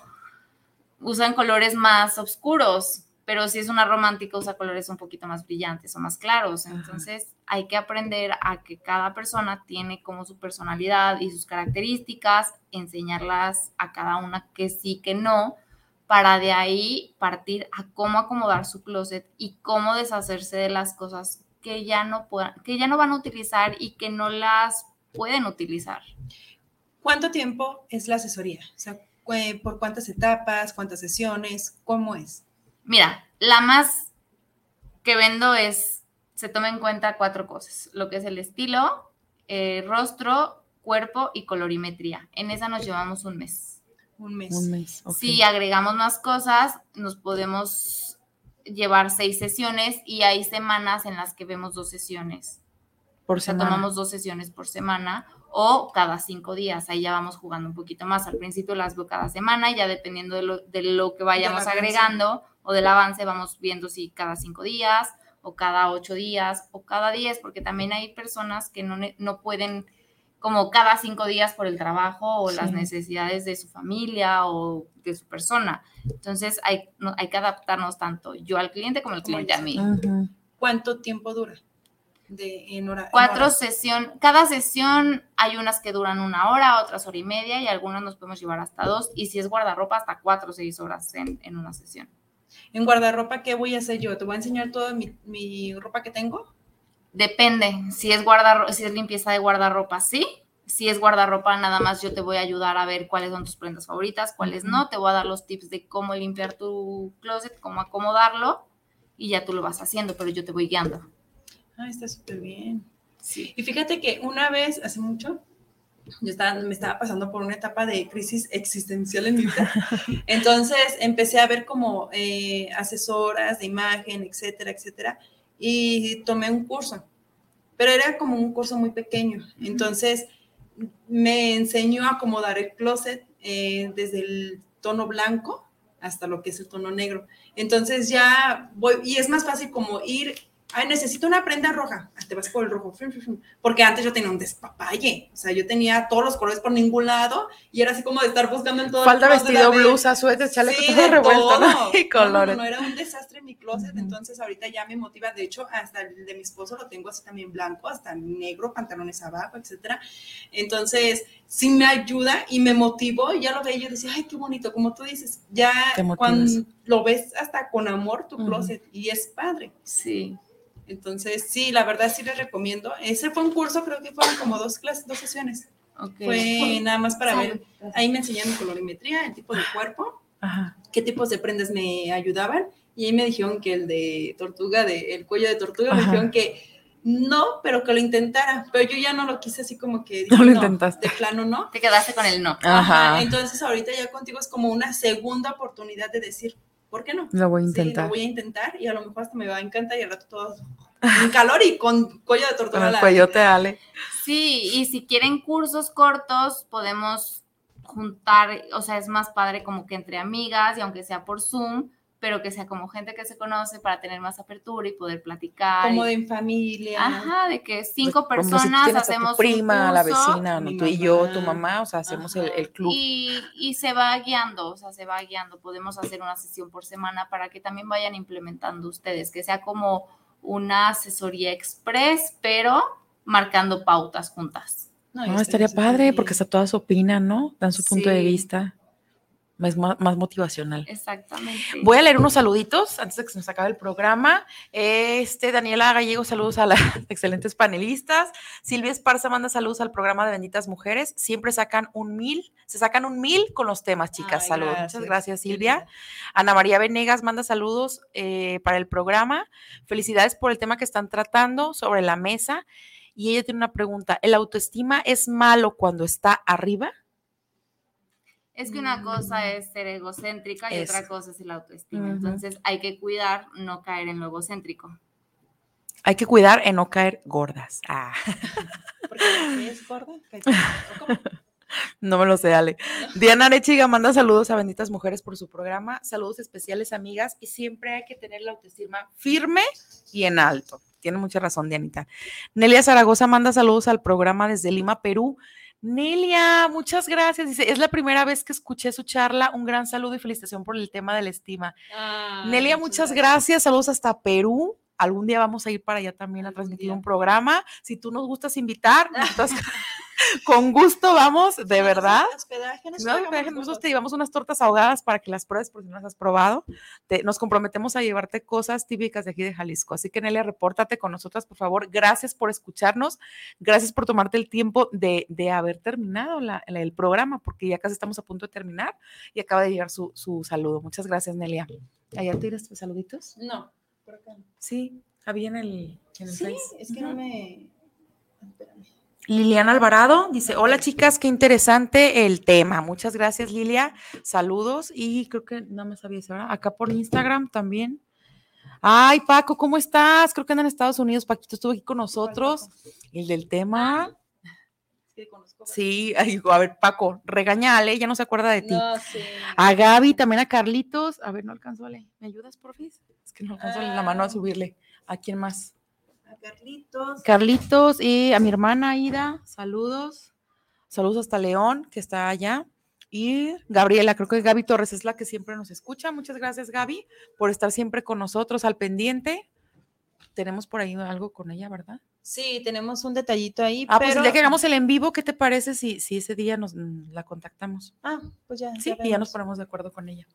usan colores más oscuros, pero si es una romántica usa colores un poquito más brillantes o más claros. Ajá. Entonces hay que aprender a que cada persona tiene como su personalidad y sus características, enseñarlas a cada una que sí, que no, para de ahí partir a cómo acomodar su closet y cómo deshacerse de las cosas que ya no puedan, que ya no van a utilizar y que no las pueden utilizar. ¿Cuánto tiempo es la asesoría? O sea, ¿por cuántas etapas, cuántas sesiones? ¿Cómo es? Mira, la más que vendo es, se toma en cuenta cuatro cosas, lo que es el estilo, eh, rostro, cuerpo y colorimetría. En esa nos llevamos un mes. Un mes. Un mes. ok. Si agregamos más cosas, nos podemos llevar seis sesiones y hay semanas en las que vemos dos sesiones. por O sea, semana. tomamos dos sesiones por semana o cada cinco días. Ahí ya vamos jugando un poquito más. Al principio las veo cada semana y ya dependiendo de lo, de lo que vayamos agregando o del avance, vamos viendo si cada cinco días o cada ocho días o cada diez, porque también hay personas que no, no pueden como cada cinco días por el trabajo o las Sí. necesidades de su familia o de su persona. Entonces hay, no- hay que adaptarnos tanto yo al cliente como el cliente a mí. Ujú. ¿Cuánto tiempo dura? De, en hora, Cuatro sesiones, cada sesión hay unas que duran una hora, otras hora y media y algunas nos podemos llevar hasta dos y si es guardarropa hasta cuatro o seis horas en, en una sesión. En guardarropa, ¿qué voy a hacer yo? ¿Te voy a enseñar toda mi, mi ropa que tengo? Depende, si es guardar, si es limpieza de guardarropa, sí. Si es guardarropa, nada más yo te voy a ayudar a ver cuáles son tus prendas favoritas, cuáles no. Te voy a dar los tips de cómo limpiar tu closet, cómo acomodarlo y ya tú lo vas haciendo, pero yo te voy guiando. Ah, está súper bien. Sí. Y fíjate que una vez, hace mucho, yo estaba, me estaba pasando por una etapa de crisis existencial en mi vida. Entonces empecé a ver como eh, asesoras de imagen, etcétera, etcétera, y tomé un curso, pero era como un curso muy pequeño. Entonces me enseñó a acomodar el closet eh, desde el tono blanco hasta lo que es el tono negro. Entonces ya voy, y es más fácil como ir ay, necesito una prenda roja, te vas por el rojo, porque antes yo tenía un despapalle, o sea, yo tenía todos los colores por ningún lado y era así como de estar buscando en todo Falta vestido, blusa, suéter, chaleco, sí, todo revuelto, ¿no? Y colores. No, no, no, era un desastre en mi closet, entonces ahorita ya me motiva, de hecho, hasta el de mi esposo lo tengo así también blanco, hasta negro, pantalones abajo, etcétera, entonces sí me ayuda y me motivó, y ya lo veía, yo decía, ay, qué bonito, como tú dices, ya cuando lo ves hasta con amor tu closet, y es padre. Sí. Entonces, sí, la verdad sí les recomiendo. Ese fue un curso, creo que fueron como dos clases, dos sesiones. Okay. Fue nada más para ver. Ahí me enseñaron colorimetría, el tipo de cuerpo, Ajá. qué tipos de prendas me ayudaban. Y ahí me dijeron que el de tortuga, de, el cuello de tortuga, me Ajá. dijeron que no, pero que lo intentara. Pero yo ya no lo quise así como que. dije, No lo intentaste. De plano no. Te quedaste con el no. Ajá. Entonces ahorita ya contigo es como una segunda oportunidad de decir, ¿por qué no? Lo voy a Sí, intentar. lo voy a intentar y a lo mejor hasta me va a encantar y al rato todo en calor y con cuello de tortuga. Con el la- cuellote Ale. Sí, y si quieren cursos cortos, podemos juntar, o sea, es más padre como que entre amigas y aunque sea por Zoom, pero que sea como gente que se conoce para tener más apertura y poder platicar. Como y- de en familia. Ajá, de que cinco Como si tú personas a hacemos tu prima, un la curso vecina, ¿no? tú y yo, tu mamá, o sea, hacemos el, el club. y, y se va guiando, o sea, se va guiando. Podemos hacer una sesión por semana para que también vayan implementando ustedes, que sea como una asesoría express, pero marcando pautas juntas. No, No, y estaría padre porque hasta todas opinan, ¿no? Dan su punto de vista. Es más, más motivacional. Exactamente. Voy a leer unos saluditos antes de que se nos acabe el programa. Este, Daniela Gallego, saludos a las excelentes panelistas. Silvia Esparza manda saludos al programa de Benditas Mujeres. Siempre sacan un mil, se sacan un mil con los temas, chicas. Ay, saludos. gracias. Muchas gracias, Silvia. Ana María Venegas manda saludos eh, para el programa. Felicidades por el tema que están tratando sobre la mesa. Y ella tiene una pregunta. ¿El autoestima es malo cuando está arriba? Es que una cosa es ser egocéntrica y Eso. otra cosa es el autoestima. Entonces hay que cuidar no caer en lo egocéntrico. Hay que cuidar en no caer gordas. Ah. ¿Porque es gorda? No me lo sé, Ale. Diana Arechiga manda saludos a Benditas Mujeres por su programa. Saludos especiales, amigas. Y siempre hay que tener la autoestima firme y en alto. Tiene mucha razón, Dianita. Nelia Zaragoza manda saludos al programa desde Lima, Perú. Nelia, muchas gracias. Dice, es la primera vez que escuché su charla. Un gran saludo y felicitación por el tema de la estima. Ay, Nelia, muchas gracias. Saludos hasta Perú. Algún día vamos a ir para allá también a transmitir día. un programa. Si tú nos gustas invitar, nosotros con gusto vamos, de verdad. hospedaje, nosotros No, pagamos nosotros te llevamos unas tortas ahogadas para que las pruebes por si no las has probado. Te- nos comprometemos a llevarte cosas típicas de aquí de Jalisco. Así que, Nelia, repórtate con nosotras, por favor. Gracias por escucharnos. Gracias por tomarte el tiempo de, de haber terminado la- la- el programa, porque ya casi estamos a punto de terminar y acaba de llegar su, su saludo. Muchas gracias, Nelia. ¿Allá tiras tus saluditos? No, por acá. no. Sí, había en el, en el Sí, Face. es que no me. Espérame. Liliana Alvarado dice, hola chicas, qué interesante el tema. Muchas gracias Lilia, saludos y creo que no me sabía ¿verdad? Acá por Instagram también. Ay, Paco, ¿cómo estás? Creo que andan en Estados Unidos. Paquito estuvo aquí con nosotros. El del tema. Sí, a ver, Paco, regañale, ya no se acuerda de ti. No. A Gaby, también a Carlitos. A ver, no alcanzó, Ale. ¿Me ayudas, porfis? Es que no alcanzó la mano a Ah. subirle. ¿A quién más? Carlitos. Carlitos y a mi hermana Aida, saludos. Saludos hasta León, que está allá. Y Gabriela, creo que Gaby Torres es la que siempre nos escucha. Muchas gracias, Gaby, por estar siempre con nosotros al pendiente. Tenemos por ahí algo con ella, ¿verdad? Sí, tenemos un detallito ahí. Ah, pues día que hagamos el en vivo, ¿qué te parece si, si ese día nos mm, la contactamos? Ah, pues ya. Sí, y ya nos ponemos de acuerdo con ella.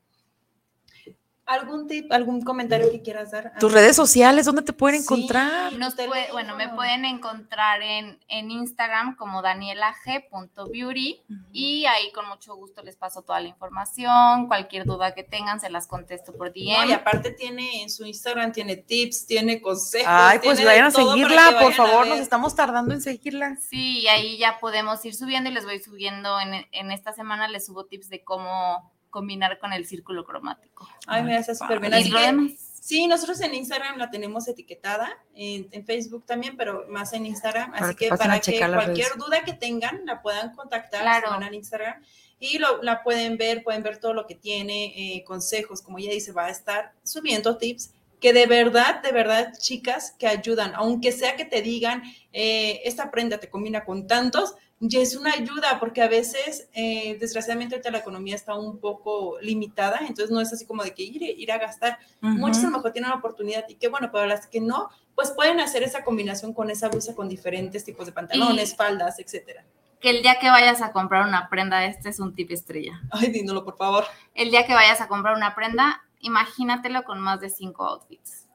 ¿Algún tip, algún comentario que quieras dar? Tus redes sociales, ¿dónde te pueden Sí. encontrar? Nos teléfono. puede- bueno, me pueden encontrar en, en Instagram como danielag.beauty y ahí con mucho gusto les paso toda la información, cualquier duda que tengan se las contesto por DM. No, y aparte tiene en su Instagram, tiene tips, tiene consejos. Ay, pues vayan a seguirla, por favor, nos estamos tardando en seguirla. Sí, y ahí ya podemos ir subiendo y les voy subiendo en, en esta semana, les subo tips de cómo combinar con el círculo cromático. Ay, mira, está súper bien. Y Así que, sí, nosotros en Instagram la tenemos etiquetada, en, en Facebook también, pero más en Instagram. Para Así que para que cualquier redes. duda que tengan la puedan contactar, Claro. se van al Instagram y lo, la pueden ver, pueden ver todo lo que tiene, eh, consejos, como ella dice, va a estar subiendo tips que de verdad, de verdad, chicas, que ayudan, aunque sea que te digan, eh, esta prenda te combina con tantos, ya es una ayuda, porque a veces, eh, desgraciadamente, ahorita la economía está un poco limitada, entonces no es así como de que ir, ir a gastar. Muchas a lo mejor tienen la oportunidad y que bueno, pero las que no, pues pueden hacer esa combinación con esa blusa con diferentes tipos de pantalones, Y- faldas, etcétera. Que el día que vayas a comprar una prenda, este es un tip estrella. Ay, dímelo, por favor. El día que vayas a comprar una prenda, imagínatelo con más de cinco outfits.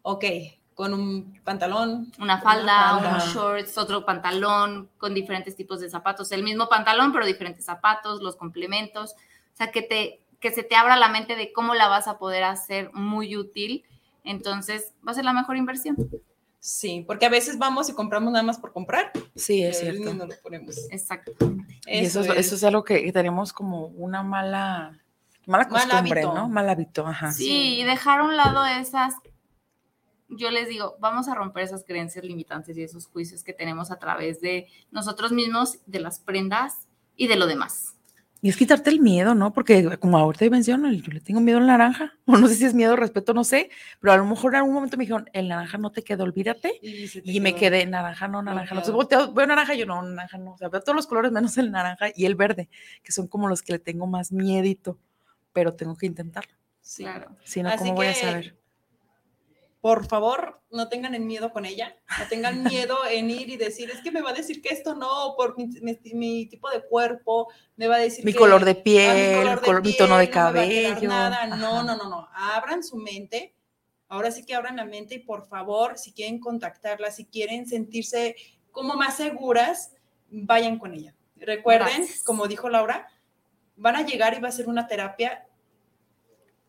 Ok, con un pantalón. Una falda, falda. unos shorts, otro pantalón con diferentes tipos de zapatos. El mismo pantalón, pero diferentes zapatos, los complementos. O sea, que, te, que se te abra la mente de cómo la vas a poder hacer muy útil. Entonces, va a ser la mejor inversión. Sí, porque a veces vamos y compramos nada más por comprar. Sí, es cierto. y no lo ponemos. Exacto. Y eso, es, eso es algo que tenemos como una mala, mala Mal costumbre. ¿no? Mal hábito, ajá. Sí, y dejar a un lado esas, yo les digo, vamos a romper esas creencias limitantes y esos juicios que tenemos a través de nosotros mismos, de las prendas y de lo demás. Y es quitarte el miedo, ¿no? Porque como ahorita menciono, yo le tengo miedo al naranja, o no sé si es miedo, respeto, no sé, pero a lo mejor en algún momento me dijeron, el naranja no te quedó, olvídate. Y, te Y me quedó. quedé naranja, no, naranja, no. Entonces Bloqueado. volteo, veo naranja, yo no, naranja no. O sea, veo todos los colores menos el naranja y el verde, que son como los que le tengo más miedito, pero tengo que intentarlo. Sí. Claro. Si no, Así ¿cómo voy a que- saber? Por favor, no tengan el miedo con ella, no tengan miedo en ir y decir, es que me va a decir que esto no, por mi, mi- mi tipo de cuerpo, me va a decir Mi que- color de mi piel, color de color- mi tono de no cabello. nada. No, no, no, no. Abran su mente. Ahora sí que abran la mente y por favor, si quieren contactarla, si quieren sentirse como más seguras, vayan con ella. Recuerden, Gracias. como dijo Laura, van a llegar y va a ser una terapia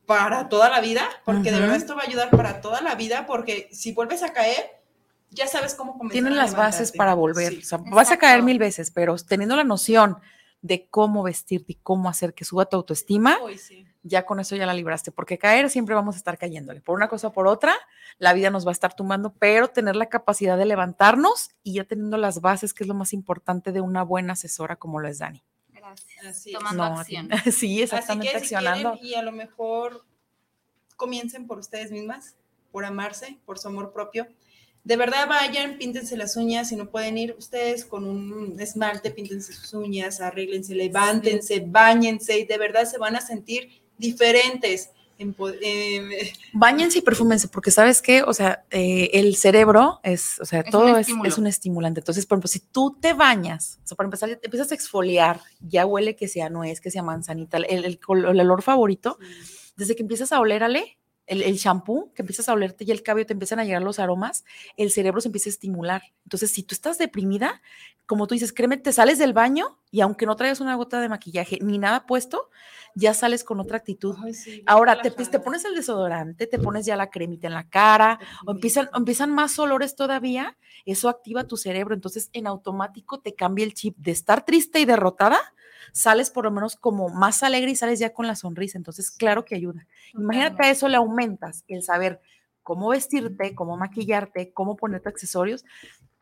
para toda la vida, porque de verdad esto va a ayudar para toda la vida, porque si vuelves a caer, ya sabes cómo comenzar. Tienen las bases para volver. Sí. O sea, vas a caer mil veces, pero teniendo la noción de cómo vestirte y cómo hacer que suba tu autoestima, sí. ya con eso ya la libraste, porque caer siempre vamos a estar cayéndole. Por una cosa o por otra, la vida nos va a estar tumbando, pero tener la capacidad de levantarnos y ya teniendo las bases, que es lo más importante de una buena asesora como lo es Dani. Así. Tomando No, acción. sí, exactamente, Así que si accionando. quieren, y a lo mejor comiencen por ustedes mismas, por amarse, por su amor propio. De verdad vayan, píntense las uñas, si no pueden ir ustedes con un esmalte, píntense sus uñas, arréglense, levántense, bañense y de verdad se van a sentir diferentes. Eh, Báñense y perfúmense, porque sabes qué, o sea, eh, el cerebro es, o sea, un todo es, estímulo. es un estimulante. Entonces, por ejemplo, si tú te bañas, o sea, para empezar, te empiezas a exfoliar, ya huele que sea nuez, que sea manzanita, el, el el olor favorito, desde que empiezas a olérale, el, el shampoo, que empiezas a olerte y el cabello te empiezan a llegar los aromas, el cerebro se empieza a estimular. Entonces, si tú estás deprimida, como tú dices, créeme, te sales del baño y aunque no traigas una gota de maquillaje ni nada puesto, ya sales con otra actitud. ay, sí, Ahora te, te pones el desodorante, te pones ya la cremita en la cara, o empiezan, o empiezan más olores todavía, eso activa tu cerebro, entonces en automático te cambia el chip de estar triste y derrotada, sales por lo menos como más alegre y sales ya con la sonrisa, entonces claro que ayuda. Imagínate a eso le aumentas el saber cómo vestirte, cómo maquillarte, cómo ponerte accesorios,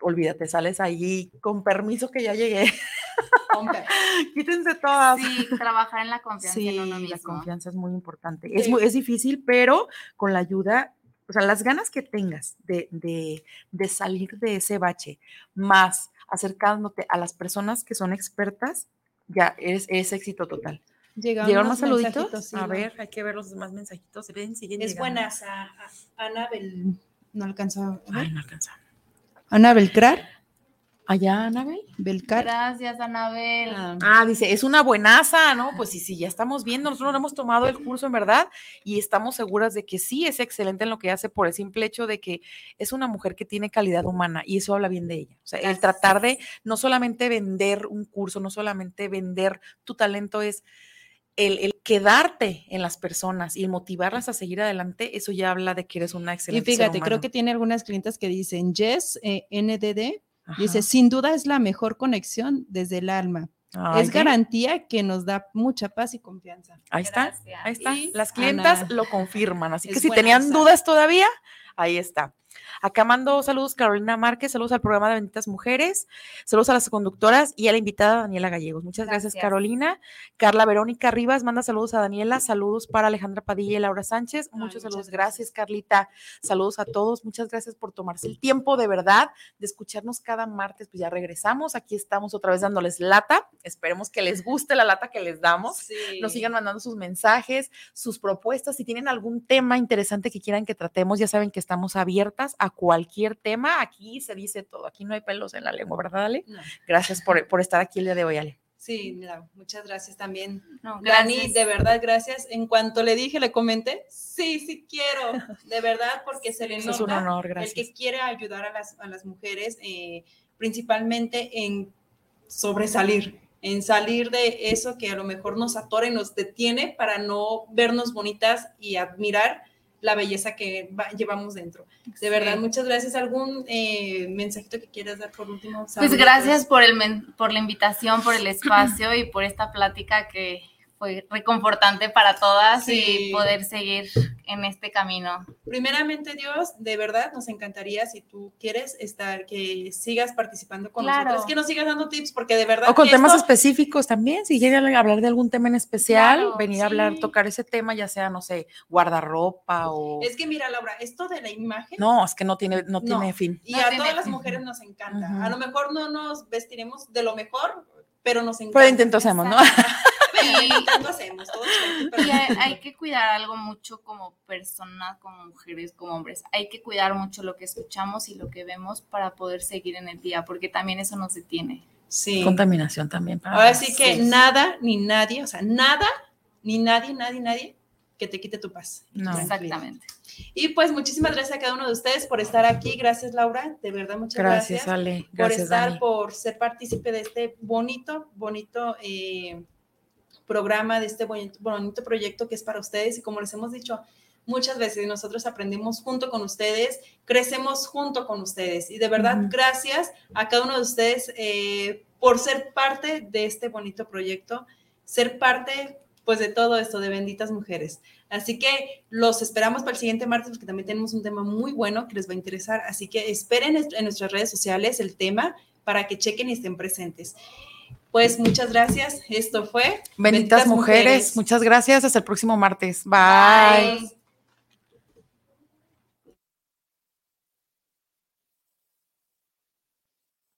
olvídate, sales allí con permiso que ya llegué, quítense todas. Sí, trabajar en la confianza Sí, en uno la mismo. confianza es muy importante. Es, Sí. muy, es difícil, pero con la ayuda, o sea, las ganas que tengas de, de, de salir de ese bache, más acercándote a las personas que son expertas, ya es, es éxito total. Llegaron ¿Llegaron unos más saluditos? sí, a ver, hay que ver los demás mensajitos. Ven, siguen Es llegando. buena, a, a- Anabel, no alcanzó. a ver. Ay, no alcanza. Ana Belcrar. Allá, Anabel. Belcar. Gracias, Anabel. Ah, Ah, dice, es una buenaza, ¿no? Pues sí, sí, ya estamos viendo, nosotros no hemos tomado el curso en verdad y estamos seguras de que sí es excelente en lo que hace por el simple hecho de que es una mujer que tiene calidad humana y eso habla bien de ella. O sea, el tratar de no solamente vender un curso, no solamente vender tu talento, es el, el quedarte en las personas y el motivarlas a seguir adelante, eso ya habla de que eres una y excelente ser fíjate, creo que tiene algunas clientas que dicen, Jess, eh, NDD, dice, sin duda es la mejor conexión desde el alma. Ay, es ¿qué? garantía que nos da mucha paz y confianza. Ahí está, Gracias. ahí está. Y Las clientas Ana lo confirman, así que si tenían dudas todavía, ahí está. Acá mando saludos Carolina Márquez, saludos al programa de Benditas Mujeres, saludos a las conductoras y a la invitada Daniela Gallegos. Muchas gracias, Gracias. Carolina. Carla Verónica Rivas manda saludos a Daniela, saludos para Alejandra Padilla y Laura Sánchez. Muchos muchas saludos, gracias. gracias Carlita. Saludos a todos, muchas gracias por tomarse el tiempo de verdad de escucharnos cada martes. Pues ya regresamos, aquí estamos otra vez dándoles lata. Esperemos que les guste la lata que les damos nos sigan mandando sus mensajes, sus propuestas. Si tienen algún tema interesante que quieran que tratemos, ya saben que estamos abiertas a cualquier tema. Aquí se dice todo, aquí no hay pelos en la lengua, ¿verdad, Ale? No. Gracias por, por estar aquí el día de hoy, Ale. Sí, mira, muchas gracias también. No, Dani, de verdad, gracias. En cuanto le dije, le comenté, sí, sí quiero, de verdad, porque se le Eso es un nota honor, el gracias. que quiere ayudar a las, a las mujeres, eh, principalmente en sobresalir, en salir de eso que a lo mejor nos atora y nos detiene para no vernos bonitas y admirar la belleza que va- llevamos dentro. De verdad, Sí. muchas gracias. ¿Algún eh, mensajito que quieras dar por último? Pues gracias por, el, por la invitación, por el espacio y por esta plática que fue reconfortante para todas Sí. y poder seguir en este camino. Primeramente, Dios, de verdad nos encantaría si tú quieres estar, que sigas participando con Claro. nosotros, que nos sigas dando tips, porque de verdad. O con temas esto- específicos también, si quieren hablar de algún tema en especial, Claro, venir a hablar, sí. tocar ese tema, ya sea, no sé, guardarropa o... Es que mira, Laura, esto de la imagen. No, es que no tiene, no No. tiene fin. Y No a tiene todas las mujeres nos encanta. Ujú. A lo mejor no nos vestiremos de lo mejor, pero nos encanta. Pero intento hacemos, ¿no? Intento hacemos, todos Y hay, hay que cuidar algo mucho como personas, como mujeres, como hombres. Hay que cuidar mucho lo que escuchamos y lo que vemos para poder seguir en el día, porque también eso nos detiene. Sí. Contaminación también. para Ahora sí que Sí. nada ni nadie, o sea, nada ni nadie, nadie, nadie que te quite tu paz. y No. Exactamente. Y pues muchísimas gracias a cada uno de ustedes por estar aquí. Gracias, Laura. De verdad, muchas gracias. Gracias, Ale. por Gracias, estar, Dani. por ser partícipe de este bonito, bonito eh, programa, de este bonito, bonito proyecto que es para ustedes. Y como les hemos dicho muchas veces, nosotros aprendemos junto con ustedes, crecemos junto con ustedes. Y de verdad, gracias a cada uno de ustedes eh, por ser parte de este bonito proyecto, ser parte pues de todo esto de benditas mujeres. Así que los esperamos para el siguiente martes porque también tenemos un tema muy bueno que les va a interesar. Así que esperen en nuestras redes sociales el tema para que chequen y estén presentes. Pues muchas gracias. Esto fue Benditas, mujeres. Muchas gracias. Hasta el próximo martes. Bye. Bye.